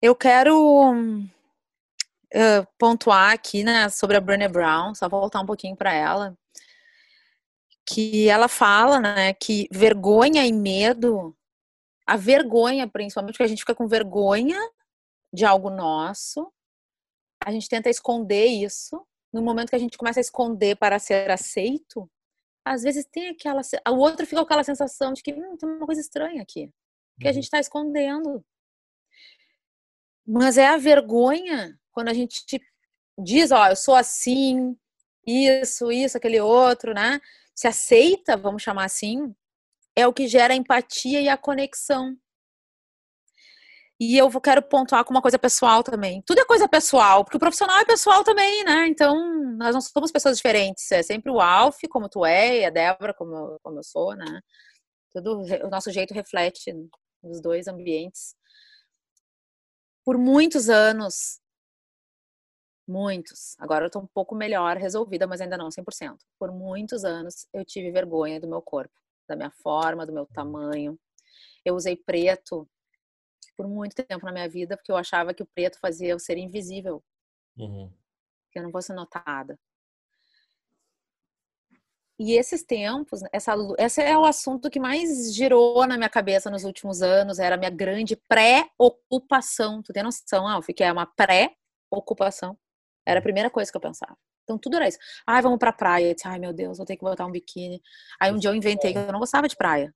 Eu quero uh, pontuar aqui, né, sobre a Brené Brown, só voltar um pouquinho para ela, que ela fala, né, que vergonha e medo, a vergonha, principalmente, que a gente fica com vergonha de algo nosso, a gente tenta esconder isso. No momento que a gente começa a esconder para ser aceito, às vezes tem aquela, o outro fica com aquela sensação de que hum, tem uma coisa estranha aqui, que a uhum. gente está escondendo. Mas é a vergonha quando a gente diz, ó, eu sou assim, isso, isso, aquele outro, né? Se aceita, vamos chamar assim, é o que gera a empatia e a conexão. E eu quero pontuar com uma coisa pessoal também. Tudo é coisa pessoal, porque o profissional é pessoal também, né? Então, nós não somos pessoas diferentes. É sempre o Alf, como tu é, e a Débora, como, como eu sou, né? Tudo, o nosso jeito reflete nos dois ambientes por muitos anos, muitos, agora eu tô um pouco melhor resolvida, mas ainda não 100%. Por muitos anos eu tive vergonha do meu corpo, da minha forma, do meu tamanho. Eu usei preto por muito tempo na minha vida, porque eu achava que o preto fazia eu ser invisível. Uhum. Que eu não fosse notada. E esses tempos, essa, esse é o assunto que mais girou na minha cabeça nos últimos anos, era a minha grande pré-ocupação. Tu tem noção, Alf, que é uma pré-ocupação? Era a primeira coisa que eu pensava. Então tudo era isso. Ai, vamos pra praia. Eu disse, ai meu Deus, vou ter que botar um biquíni. Aí um dia eu inventei que eu não gostava de praia.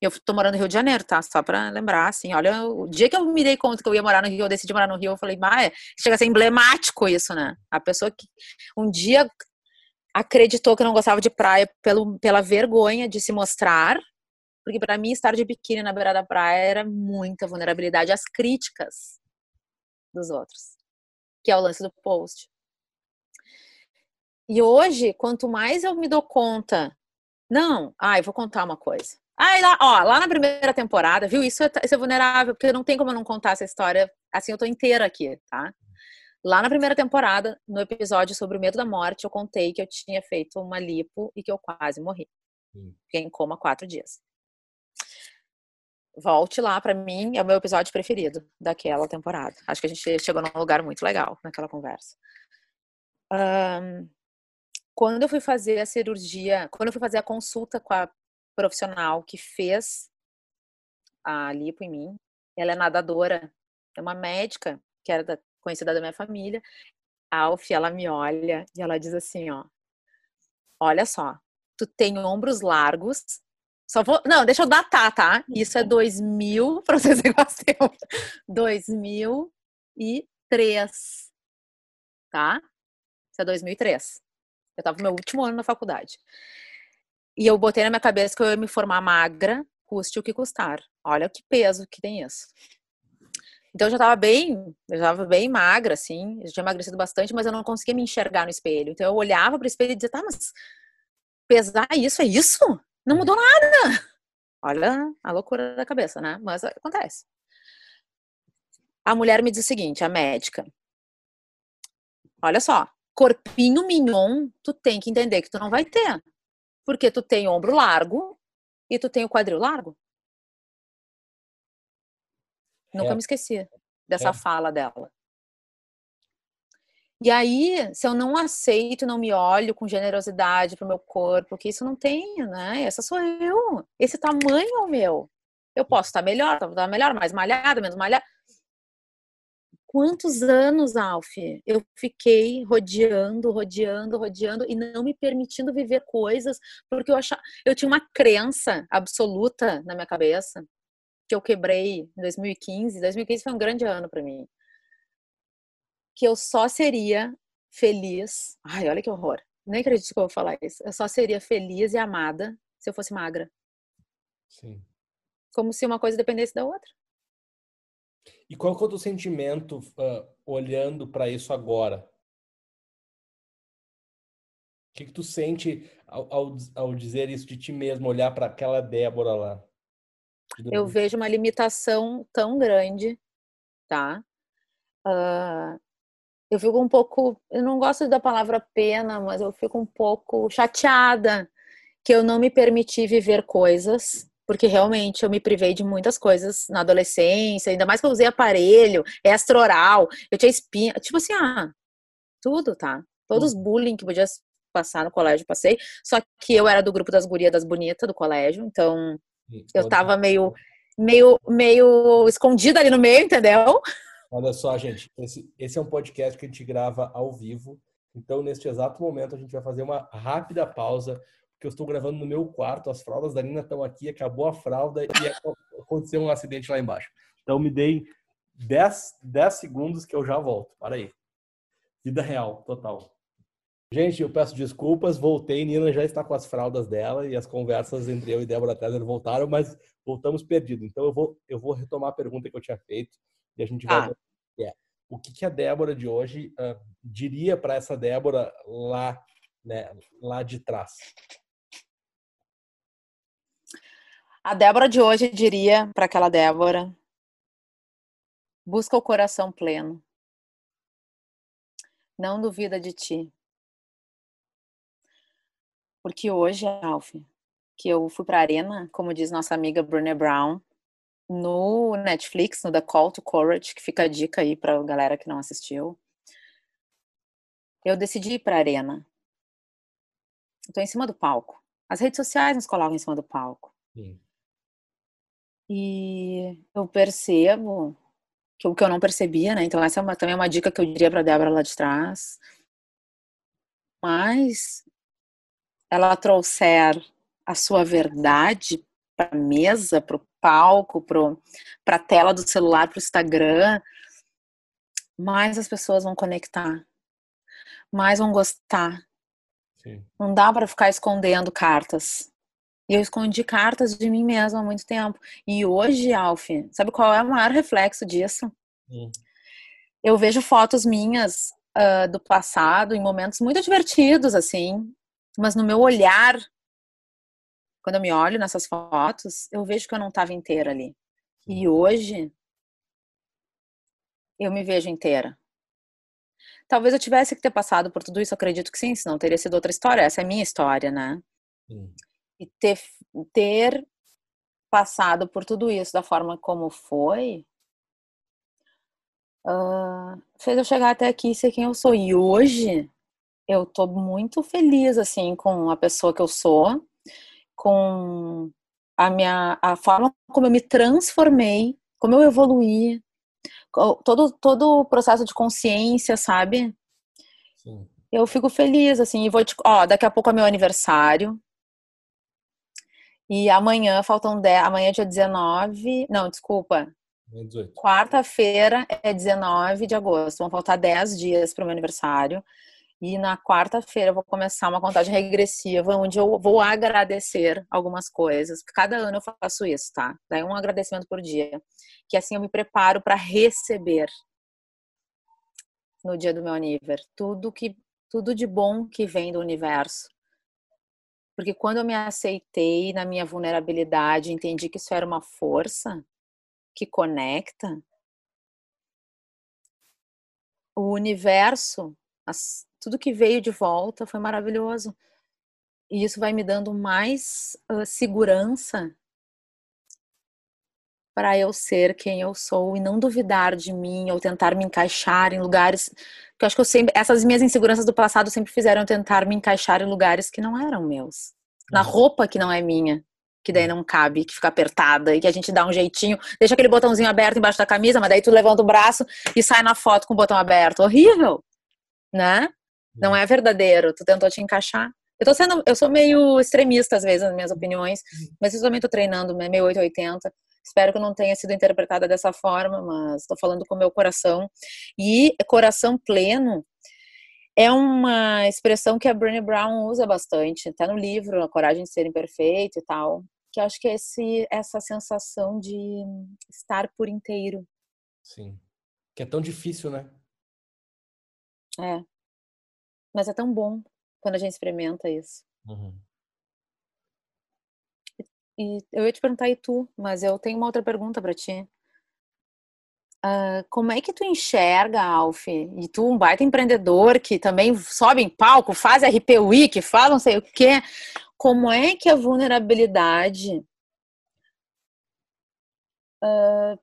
Eu tô morando no Rio de Janeiro, tá? Só pra lembrar, assim, olha, o dia que eu me dei conta que eu ia morar no Rio, eu decidi morar no Rio, eu falei, é, chega a ser emblemático isso, né? A pessoa que um dia acreditou que não gostava de praia pelo, pela vergonha de se mostrar, porque para mim estar de biquíni na beira da praia era muita vulnerabilidade às críticas dos outros, que é o lance do post. E hoje, quanto mais eu me dou conta, não, ai, vou contar uma coisa. Ai, lá, ó, lá na primeira temporada, viu? Isso é, isso é vulnerável, porque não tem como eu não contar essa história. Assim, eu tô inteira aqui, tá? Lá na primeira temporada, no episódio sobre o medo da morte, eu contei que eu tinha feito uma lipo e que eu quase morri. Hum. Fiquei em coma quatro dias. Volte lá, para mim, é o meu episódio preferido daquela temporada. Acho que a gente chegou num lugar muito legal naquela conversa. Um, quando eu fui fazer a cirurgia, quando eu fui fazer a consulta com a profissional que fez a lipo em mim, ela é nadadora, é uma médica que era da conhecida da minha família. A Alf, ela me olha e ela diz assim, ó, olha só, tu tem ombros largos, só vou, não, deixa eu datar, tá? Isso é 2000, para vocês terem 2003, tá? Isso é 2003. Eu tava no meu último ano na faculdade. E eu botei na minha cabeça que eu ia me formar magra, custe o que custar. Olha que peso que tem isso. Então eu já estava bem, eu já estava bem magra, assim, eu tinha emagrecido bastante, mas eu não conseguia me enxergar no espelho. Então eu olhava para o espelho e dizia, tá, mas pesar isso é isso? Não mudou nada. Olha a loucura da cabeça, né? Mas acontece. A mulher me diz o seguinte, a médica. Olha só, corpinho mignon, tu tem que entender que tu não vai ter. Porque tu tem ombro largo e tu tem o quadril largo. Nunca é. me esqueci dessa é. fala dela. E aí, se eu não aceito, não me olho com generosidade pro meu corpo, que isso não tem, né? Essa sou eu. Esse tamanho é o meu. Eu posso estar melhor, estar melhor, mais malhada, menos malhada. quantos anos, Alf, eu fiquei rodeando, rodeando, rodeando e não me permitindo viver coisas, porque eu achava, eu tinha uma crença absoluta na minha cabeça que eu quebrei em 2015. 2015 foi um grande ano para mim. Que eu só seria feliz. Ai, olha que horror. Nem acredito que eu vou falar isso. Eu só seria feliz e amada se eu fosse magra. Sim. Como se uma coisa dependesse da outra. E qual é o teu sentimento uh, olhando para isso agora? O que, que tu sente ao, ao, ao, dizer isso de ti mesmo, olhar para aquela Débora lá? Eu vejo uma limitação tão grande, tá? Uh, eu fico um pouco, eu não gosto da palavra pena, mas eu fico um pouco chateada que eu não me permiti viver coisas porque realmente eu me privei de muitas coisas na adolescência, ainda mais que eu usei aparelho, extra oral, eu tinha espinha, tipo assim, ah, tudo, tá? Todos os uhum. bullying que podia passar no colégio, passei, só que eu era do grupo das gurias das bonitas do colégio, então eu tava meio, meio, meio escondida ali no meio, entendeu? Olha só, gente, esse, esse é um podcast que a gente grava ao vivo, então neste exato momento a gente vai fazer uma rápida pausa que eu estou gravando no meu quarto, as fraldas da Nina estão aqui, acabou a fralda e aconteceu um acidente lá embaixo. Então me dei 10, 10 segundos que eu já volto. Para aí. Vida real, total. Gente, eu peço desculpas, voltei, Nina já está com as fraldas dela e as conversas entre eu e Débora Tesler voltaram, mas voltamos perdidos. Então eu vou, eu vou retomar a pergunta que eu tinha feito e a gente vai... Ah. É, o que, que a Débora de hoje uh, diria para essa Débora lá, né, lá de trás? A Débora de hoje diria para aquela Débora: busca o coração pleno. Não duvida de ti. Porque hoje, Alf, que eu fui para a arena, como diz nossa amiga Brené Brown, no Netflix, no The Call to Courage, que fica a dica aí para a galera que não assistiu. Eu decidi ir para a arena. Estou em cima do palco. As redes sociais nos colocam em cima do palco. Sim. E eu percebo que o que eu não percebia, né? Então essa é uma, também é uma dica que eu diria para Débora lá de trás. Mas ela trouxer a sua verdade para a mesa, para o palco, para a tela do celular, para o Instagram, mais as pessoas vão conectar, mais vão gostar. Sim. Não dá para ficar escondendo cartas. E eu escondi cartas de mim mesma há muito tempo. E hoje, Alf, sabe qual é o maior reflexo disso? Hum. Eu vejo fotos minhas uh, do passado em momentos muito divertidos, assim, mas no meu olhar, quando eu me olho nessas fotos, eu vejo que eu não estava inteira ali. E hoje, eu me vejo inteira. Talvez eu tivesse que ter passado por tudo isso, acredito que sim, senão teria sido outra história. Essa é a minha história, né? Sim e ter, ter passado por tudo isso da forma como foi, uh, fez eu chegar até aqui e ser quem eu sou. E hoje eu tô muito feliz, assim, com a pessoa que eu sou, com a minha, a forma como eu me transformei, como eu evoluí, todo, todo o processo de consciência, sabe? Sim. Eu fico feliz, assim, e vou te, ó, daqui a pouco é meu aniversário, e amanhã faltam 10, amanhã é dia 19, não, desculpa. Quarta-feira é 19 de agosto, vão faltar 10 dias para o meu aniversário. E na quarta-feira eu vou começar uma contagem regressiva, onde eu vou agradecer algumas coisas. Cada ano eu faço isso, tá? Daí um agradecimento por dia. Que assim eu me preparo para receber no dia do meu aniversário tudo que tudo de bom que vem do universo porque quando eu me aceitei na minha vulnerabilidade, entendi que isso era uma força que conecta, o universo, as, tudo que veio de volta foi maravilhoso. E isso vai me dando mais uh, segurança para eu ser quem eu sou e não duvidar de mim ou tentar me encaixar em lugares que eu acho que eu sempre essas minhas inseguranças do passado sempre fizeram tentar me encaixar em lugares que não eram meus, na uhum. roupa que não é minha. que daí não cabe, que fica apertada e que a gente dá um jeitinho, deixa aquele botãozinho aberto embaixo da camisa, mas daí tu levanta o braço e sai na foto com o botão aberto. Horrível, né? Não é verdadeiro. Tu tentou te encaixar. Eu tô sendo, eu sou meio extremista às vezes nas minhas opiniões, mas eu também tô treinando, né, meio 880. Espero que não tenha sido interpretada dessa forma, mas estou falando com o meu coração. E coração pleno é uma expressão que a Brené Brown usa bastante, até no livro A Coragem de Ser Imperfeito e tal, que acho que é esse, essa sensação de estar por inteiro. Sim. Que é tão difícil, né? É. Mas é tão bom quando a gente experimenta isso. Uhum. E eu ia te perguntar e tu, mas eu tenho uma outra pergunta para ti. Uh, como é que tu enxerga, Alf? E tu, um baita empreendedor que também sobe em palco, faz RP Week, fala não sei o quê. Como é que a vulnerabilidade. Uh,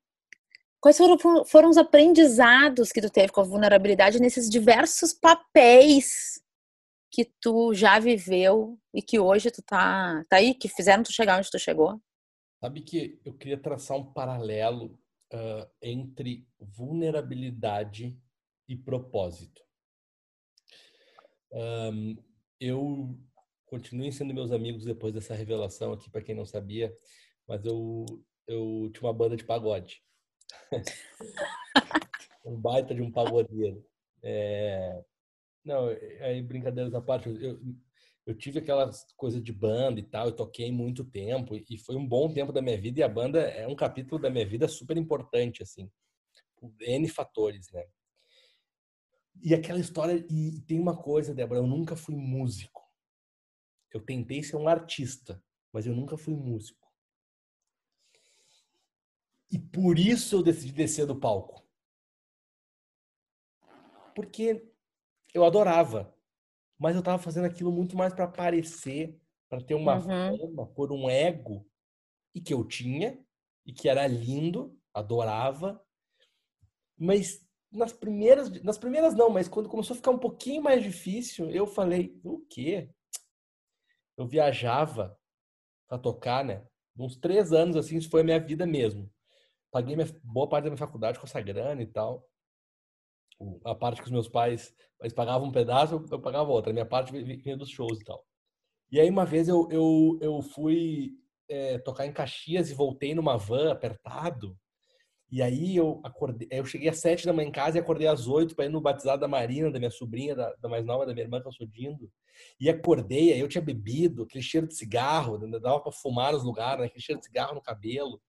quais foram, foram os aprendizados que tu teve com a vulnerabilidade nesses diversos papéis que tu já viveu e que hoje tu tá, tá aí, que fizeram tu chegar onde tu chegou? Sabe que eu queria traçar um paralelo uh, entre vulnerabilidade e propósito. Um, eu continuo sendo meus amigos depois dessa revelação aqui, para quem não sabia, mas eu, eu tinha uma banda de pagode. um baita de um pagodeiro. É, não, aí brincadeiras à parte, eu, eu tive aquela coisa de banda e tal, eu toquei muito tempo e foi um bom tempo da minha vida e a banda é um capítulo da minha vida super importante, assim, por N fatores, né? E aquela história, e tem uma coisa, Débora, eu nunca fui músico. Eu tentei ser um artista, mas eu nunca fui músico. E por isso eu decidi descer do palco. Porque eu adorava. Mas eu estava fazendo aquilo muito mais para aparecer, para ter uma uhum. fama, por um ego, e que eu tinha, e que era lindo, adorava. Mas nas primeiras, nas primeiras não, mas quando começou a ficar um pouquinho mais difícil, eu falei, o quê? Eu viajava para tocar, né? Uns três anos, assim, isso foi a minha vida mesmo. Paguei minha, boa parte da minha faculdade com essa grana e tal a parte que os meus pais eles pagavam um pedaço, eu, pagava outra. A minha parte vinha dos shows e tal. E aí uma vez eu, eu, eu fui é, tocar em Caxias e voltei numa van apertado. E aí eu acordei, eu cheguei às sete da manhã em casa e acordei às oito para ir no batizado da Marina, da minha sobrinha, da, da, mais nova, da minha irmã que eu sou dindo. E acordei, aí eu tinha bebido, aquele cheiro de cigarro, dava para fumar nos lugares, né? aquele cheiro de cigarro no cabelo.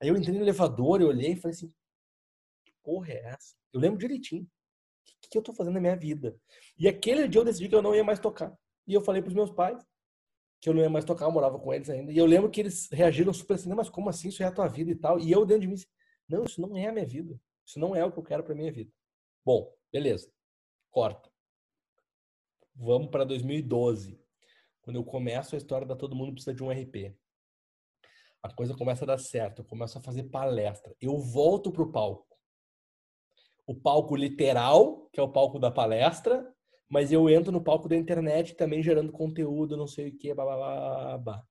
Aí eu entrei no elevador e olhei e falei assim, que porra é essa? Eu lembro direitinho. O que eu tô fazendo na minha vida? E aquele dia eu decidi que eu não ia mais tocar. E eu falei pros meus pais que eu não ia mais tocar, eu morava com eles ainda. E eu lembro que eles reagiram super assim, mas como assim? Isso é a tua vida e tal. E eu dentro de mim, não, isso não é a minha vida. Isso não é o que eu quero para minha vida. Bom, beleza. Corta. Vamos para 2012. Quando eu começo a história da Todo Mundo Precisa de um RP. A coisa começa a dar certo. Eu começo a fazer palestra. Eu volto pro palco o palco literal, que é o palco da palestra, mas eu entro no palco da internet também gerando conteúdo, não sei o que, blá.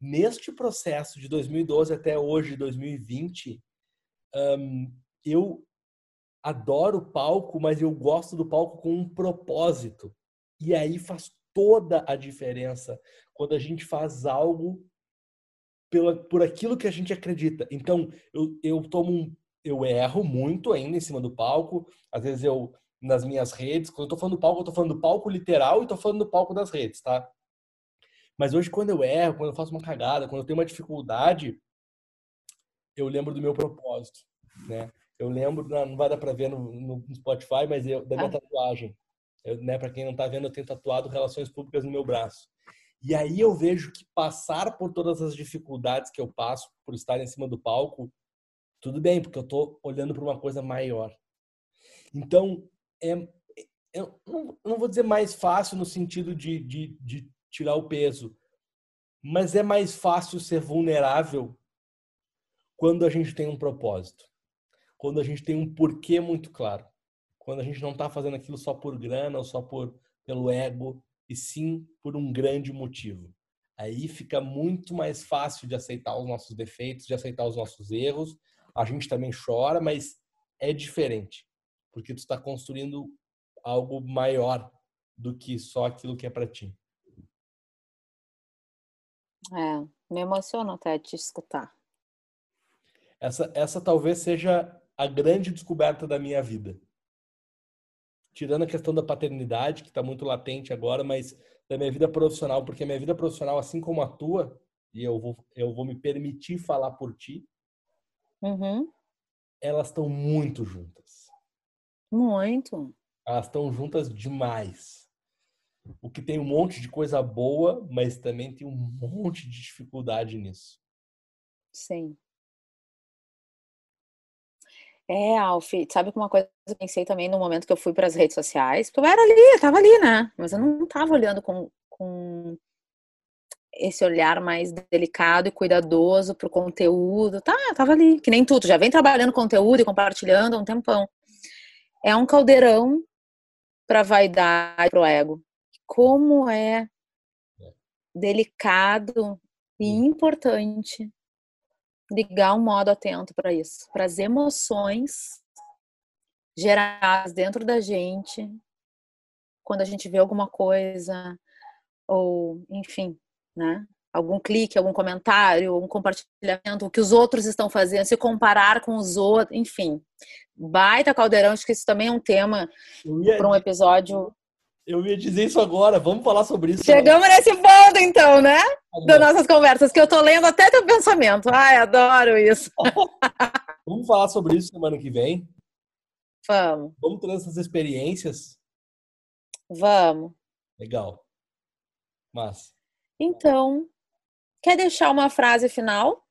Neste processo de 2012 até hoje, 2020, um, eu adoro o palco, mas eu gosto do palco com um propósito. E aí faz toda a diferença quando a gente faz algo pela, por aquilo que a gente acredita. Então, eu, eu tomo um eu erro muito ainda em cima do palco. Às vezes eu, nas minhas redes, quando eu tô falando do palco, eu tô falando do palco literal e tô falando do palco das redes, tá? Mas hoje, quando eu erro, quando eu faço uma cagada, quando eu tenho uma dificuldade, eu lembro do meu propósito, né? Eu lembro, não vai dar para ver no, no, Spotify, mas eu, da minha ah. tatuagem. Eu, né, para quem não tá vendo, eu tenho tatuado relações públicas no meu braço. E aí eu vejo que passar por todas as dificuldades que eu passo por estar em cima do palco tudo bem, porque eu estou olhando para uma coisa maior. Então, é, eu não, não vou dizer mais fácil no sentido de, de, de tirar o peso, mas é mais fácil ser vulnerável quando a gente tem um propósito, quando a gente tem um porquê muito claro, quando a gente não está fazendo aquilo só por grana ou só por pelo ego, e sim por um grande motivo. Aí fica muito mais fácil de aceitar os nossos defeitos, de aceitar os nossos erros. A gente também chora, mas é diferente, porque tu está construindo algo maior do que só aquilo que é para ti. É, me emociona até te escutar. Essa, essa talvez seja a grande descoberta da minha vida. Tirando a questão da paternidade, que está muito latente agora, mas da minha vida profissional, porque a minha vida profissional, assim como a tua, e eu vou, eu vou me permitir falar por ti, uhum. elas estão muito juntas. Muito. Elas estão juntas demais. O que tem um monte de coisa boa, mas também tem um monte de dificuldade nisso. Sim. É, Alf, sabe que uma coisa que eu pensei também no momento que eu fui para as redes sociais, porque eu era ali, eu tava ali, né? Mas eu não tava olhando com, com esse olhar mais delicado e cuidadoso pro conteúdo. Tá, tava ali, que nem tudo, já vem trabalhando conteúdo e compartilhando há um tempão. É um caldeirão para vaidade, pro ego. Como é delicado e importante ligar um modo atento para isso, para as emoções geradas dentro da gente quando a gente vê alguma coisa ou, enfim, né? Algum clique, algum comentário, um compartilhamento, o que os outros estão fazendo, se comparar com os outros, enfim. Baita caldeirão, acho que isso também é um tema para um episódio eu ia dizer isso agora, vamos falar sobre isso. Chegamos nesse ponto, então, né? Das nossas conversas, que eu tô lendo até teu pensamento. Ai, adoro isso. vamos falar sobre isso semana que vem? Vamos. Vamos trazer essas experiências? Vamos. Legal. Mas. Então, quer deixar uma frase final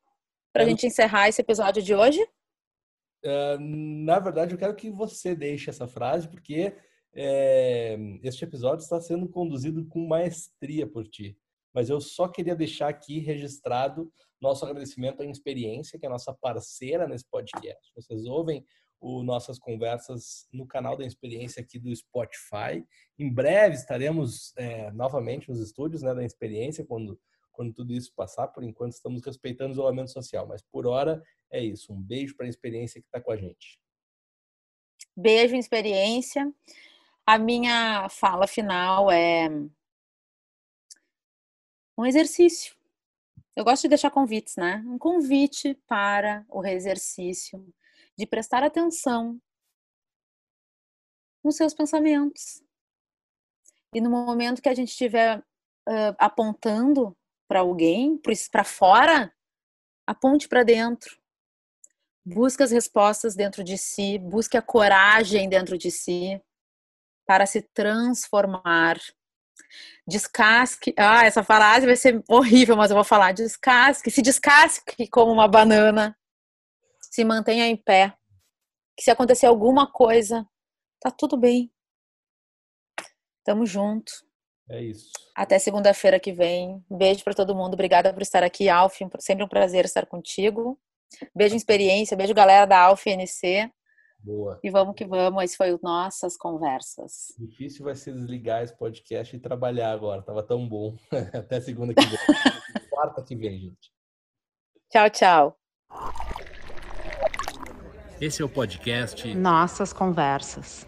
para a gente encerrar esse episódio de hoje? Uh, na verdade, eu quero que você deixe essa frase, porque é, este episódio está sendo conduzido com maestria por ti. Mas eu só queria deixar aqui registrado nosso agradecimento à Experiência, que é a nossa parceira nesse podcast. Vocês ouvem o, nossas conversas no canal da Experiência aqui do Spotify. Em breve estaremos é, novamente nos estúdios né, da Experiência, quando, quando tudo isso passar. Por enquanto, estamos respeitando o isolamento social, mas por hora é isso. Um beijo para a Experiência que está com a gente. Beijo, Experiência. A minha fala final é um exercício. Eu gosto de deixar convites, né? Um convite para o exercício de prestar atenção nos seus pensamentos. E no momento que a gente estiver uh, apontando para alguém, para fora, aponte para dentro. Busque as respostas dentro de si, busque a coragem dentro de si para se transformar. Descasque. Ah, essa frase vai ser horrível, mas eu vou falar. Descasque. Se descasque como uma banana. Se mantenha em pé. Que se acontecer alguma coisa, tá tudo bem. Tamo junto. É isso. Até segunda-feira que vem. Beijo para todo mundo. Obrigada por estar aqui, Alf. Sempre um prazer estar contigo. Beijo experiência. Beijo galera da Alf NC. Boa. E vamos que vamos, esse foi o Nossas Conversas. Difícil vai ser desligar esse podcast e trabalhar agora. Tava tão bom. Até segunda que vem. Quarta que vem, gente. Tchau, tchau. Esse é o podcast Nossas Conversas.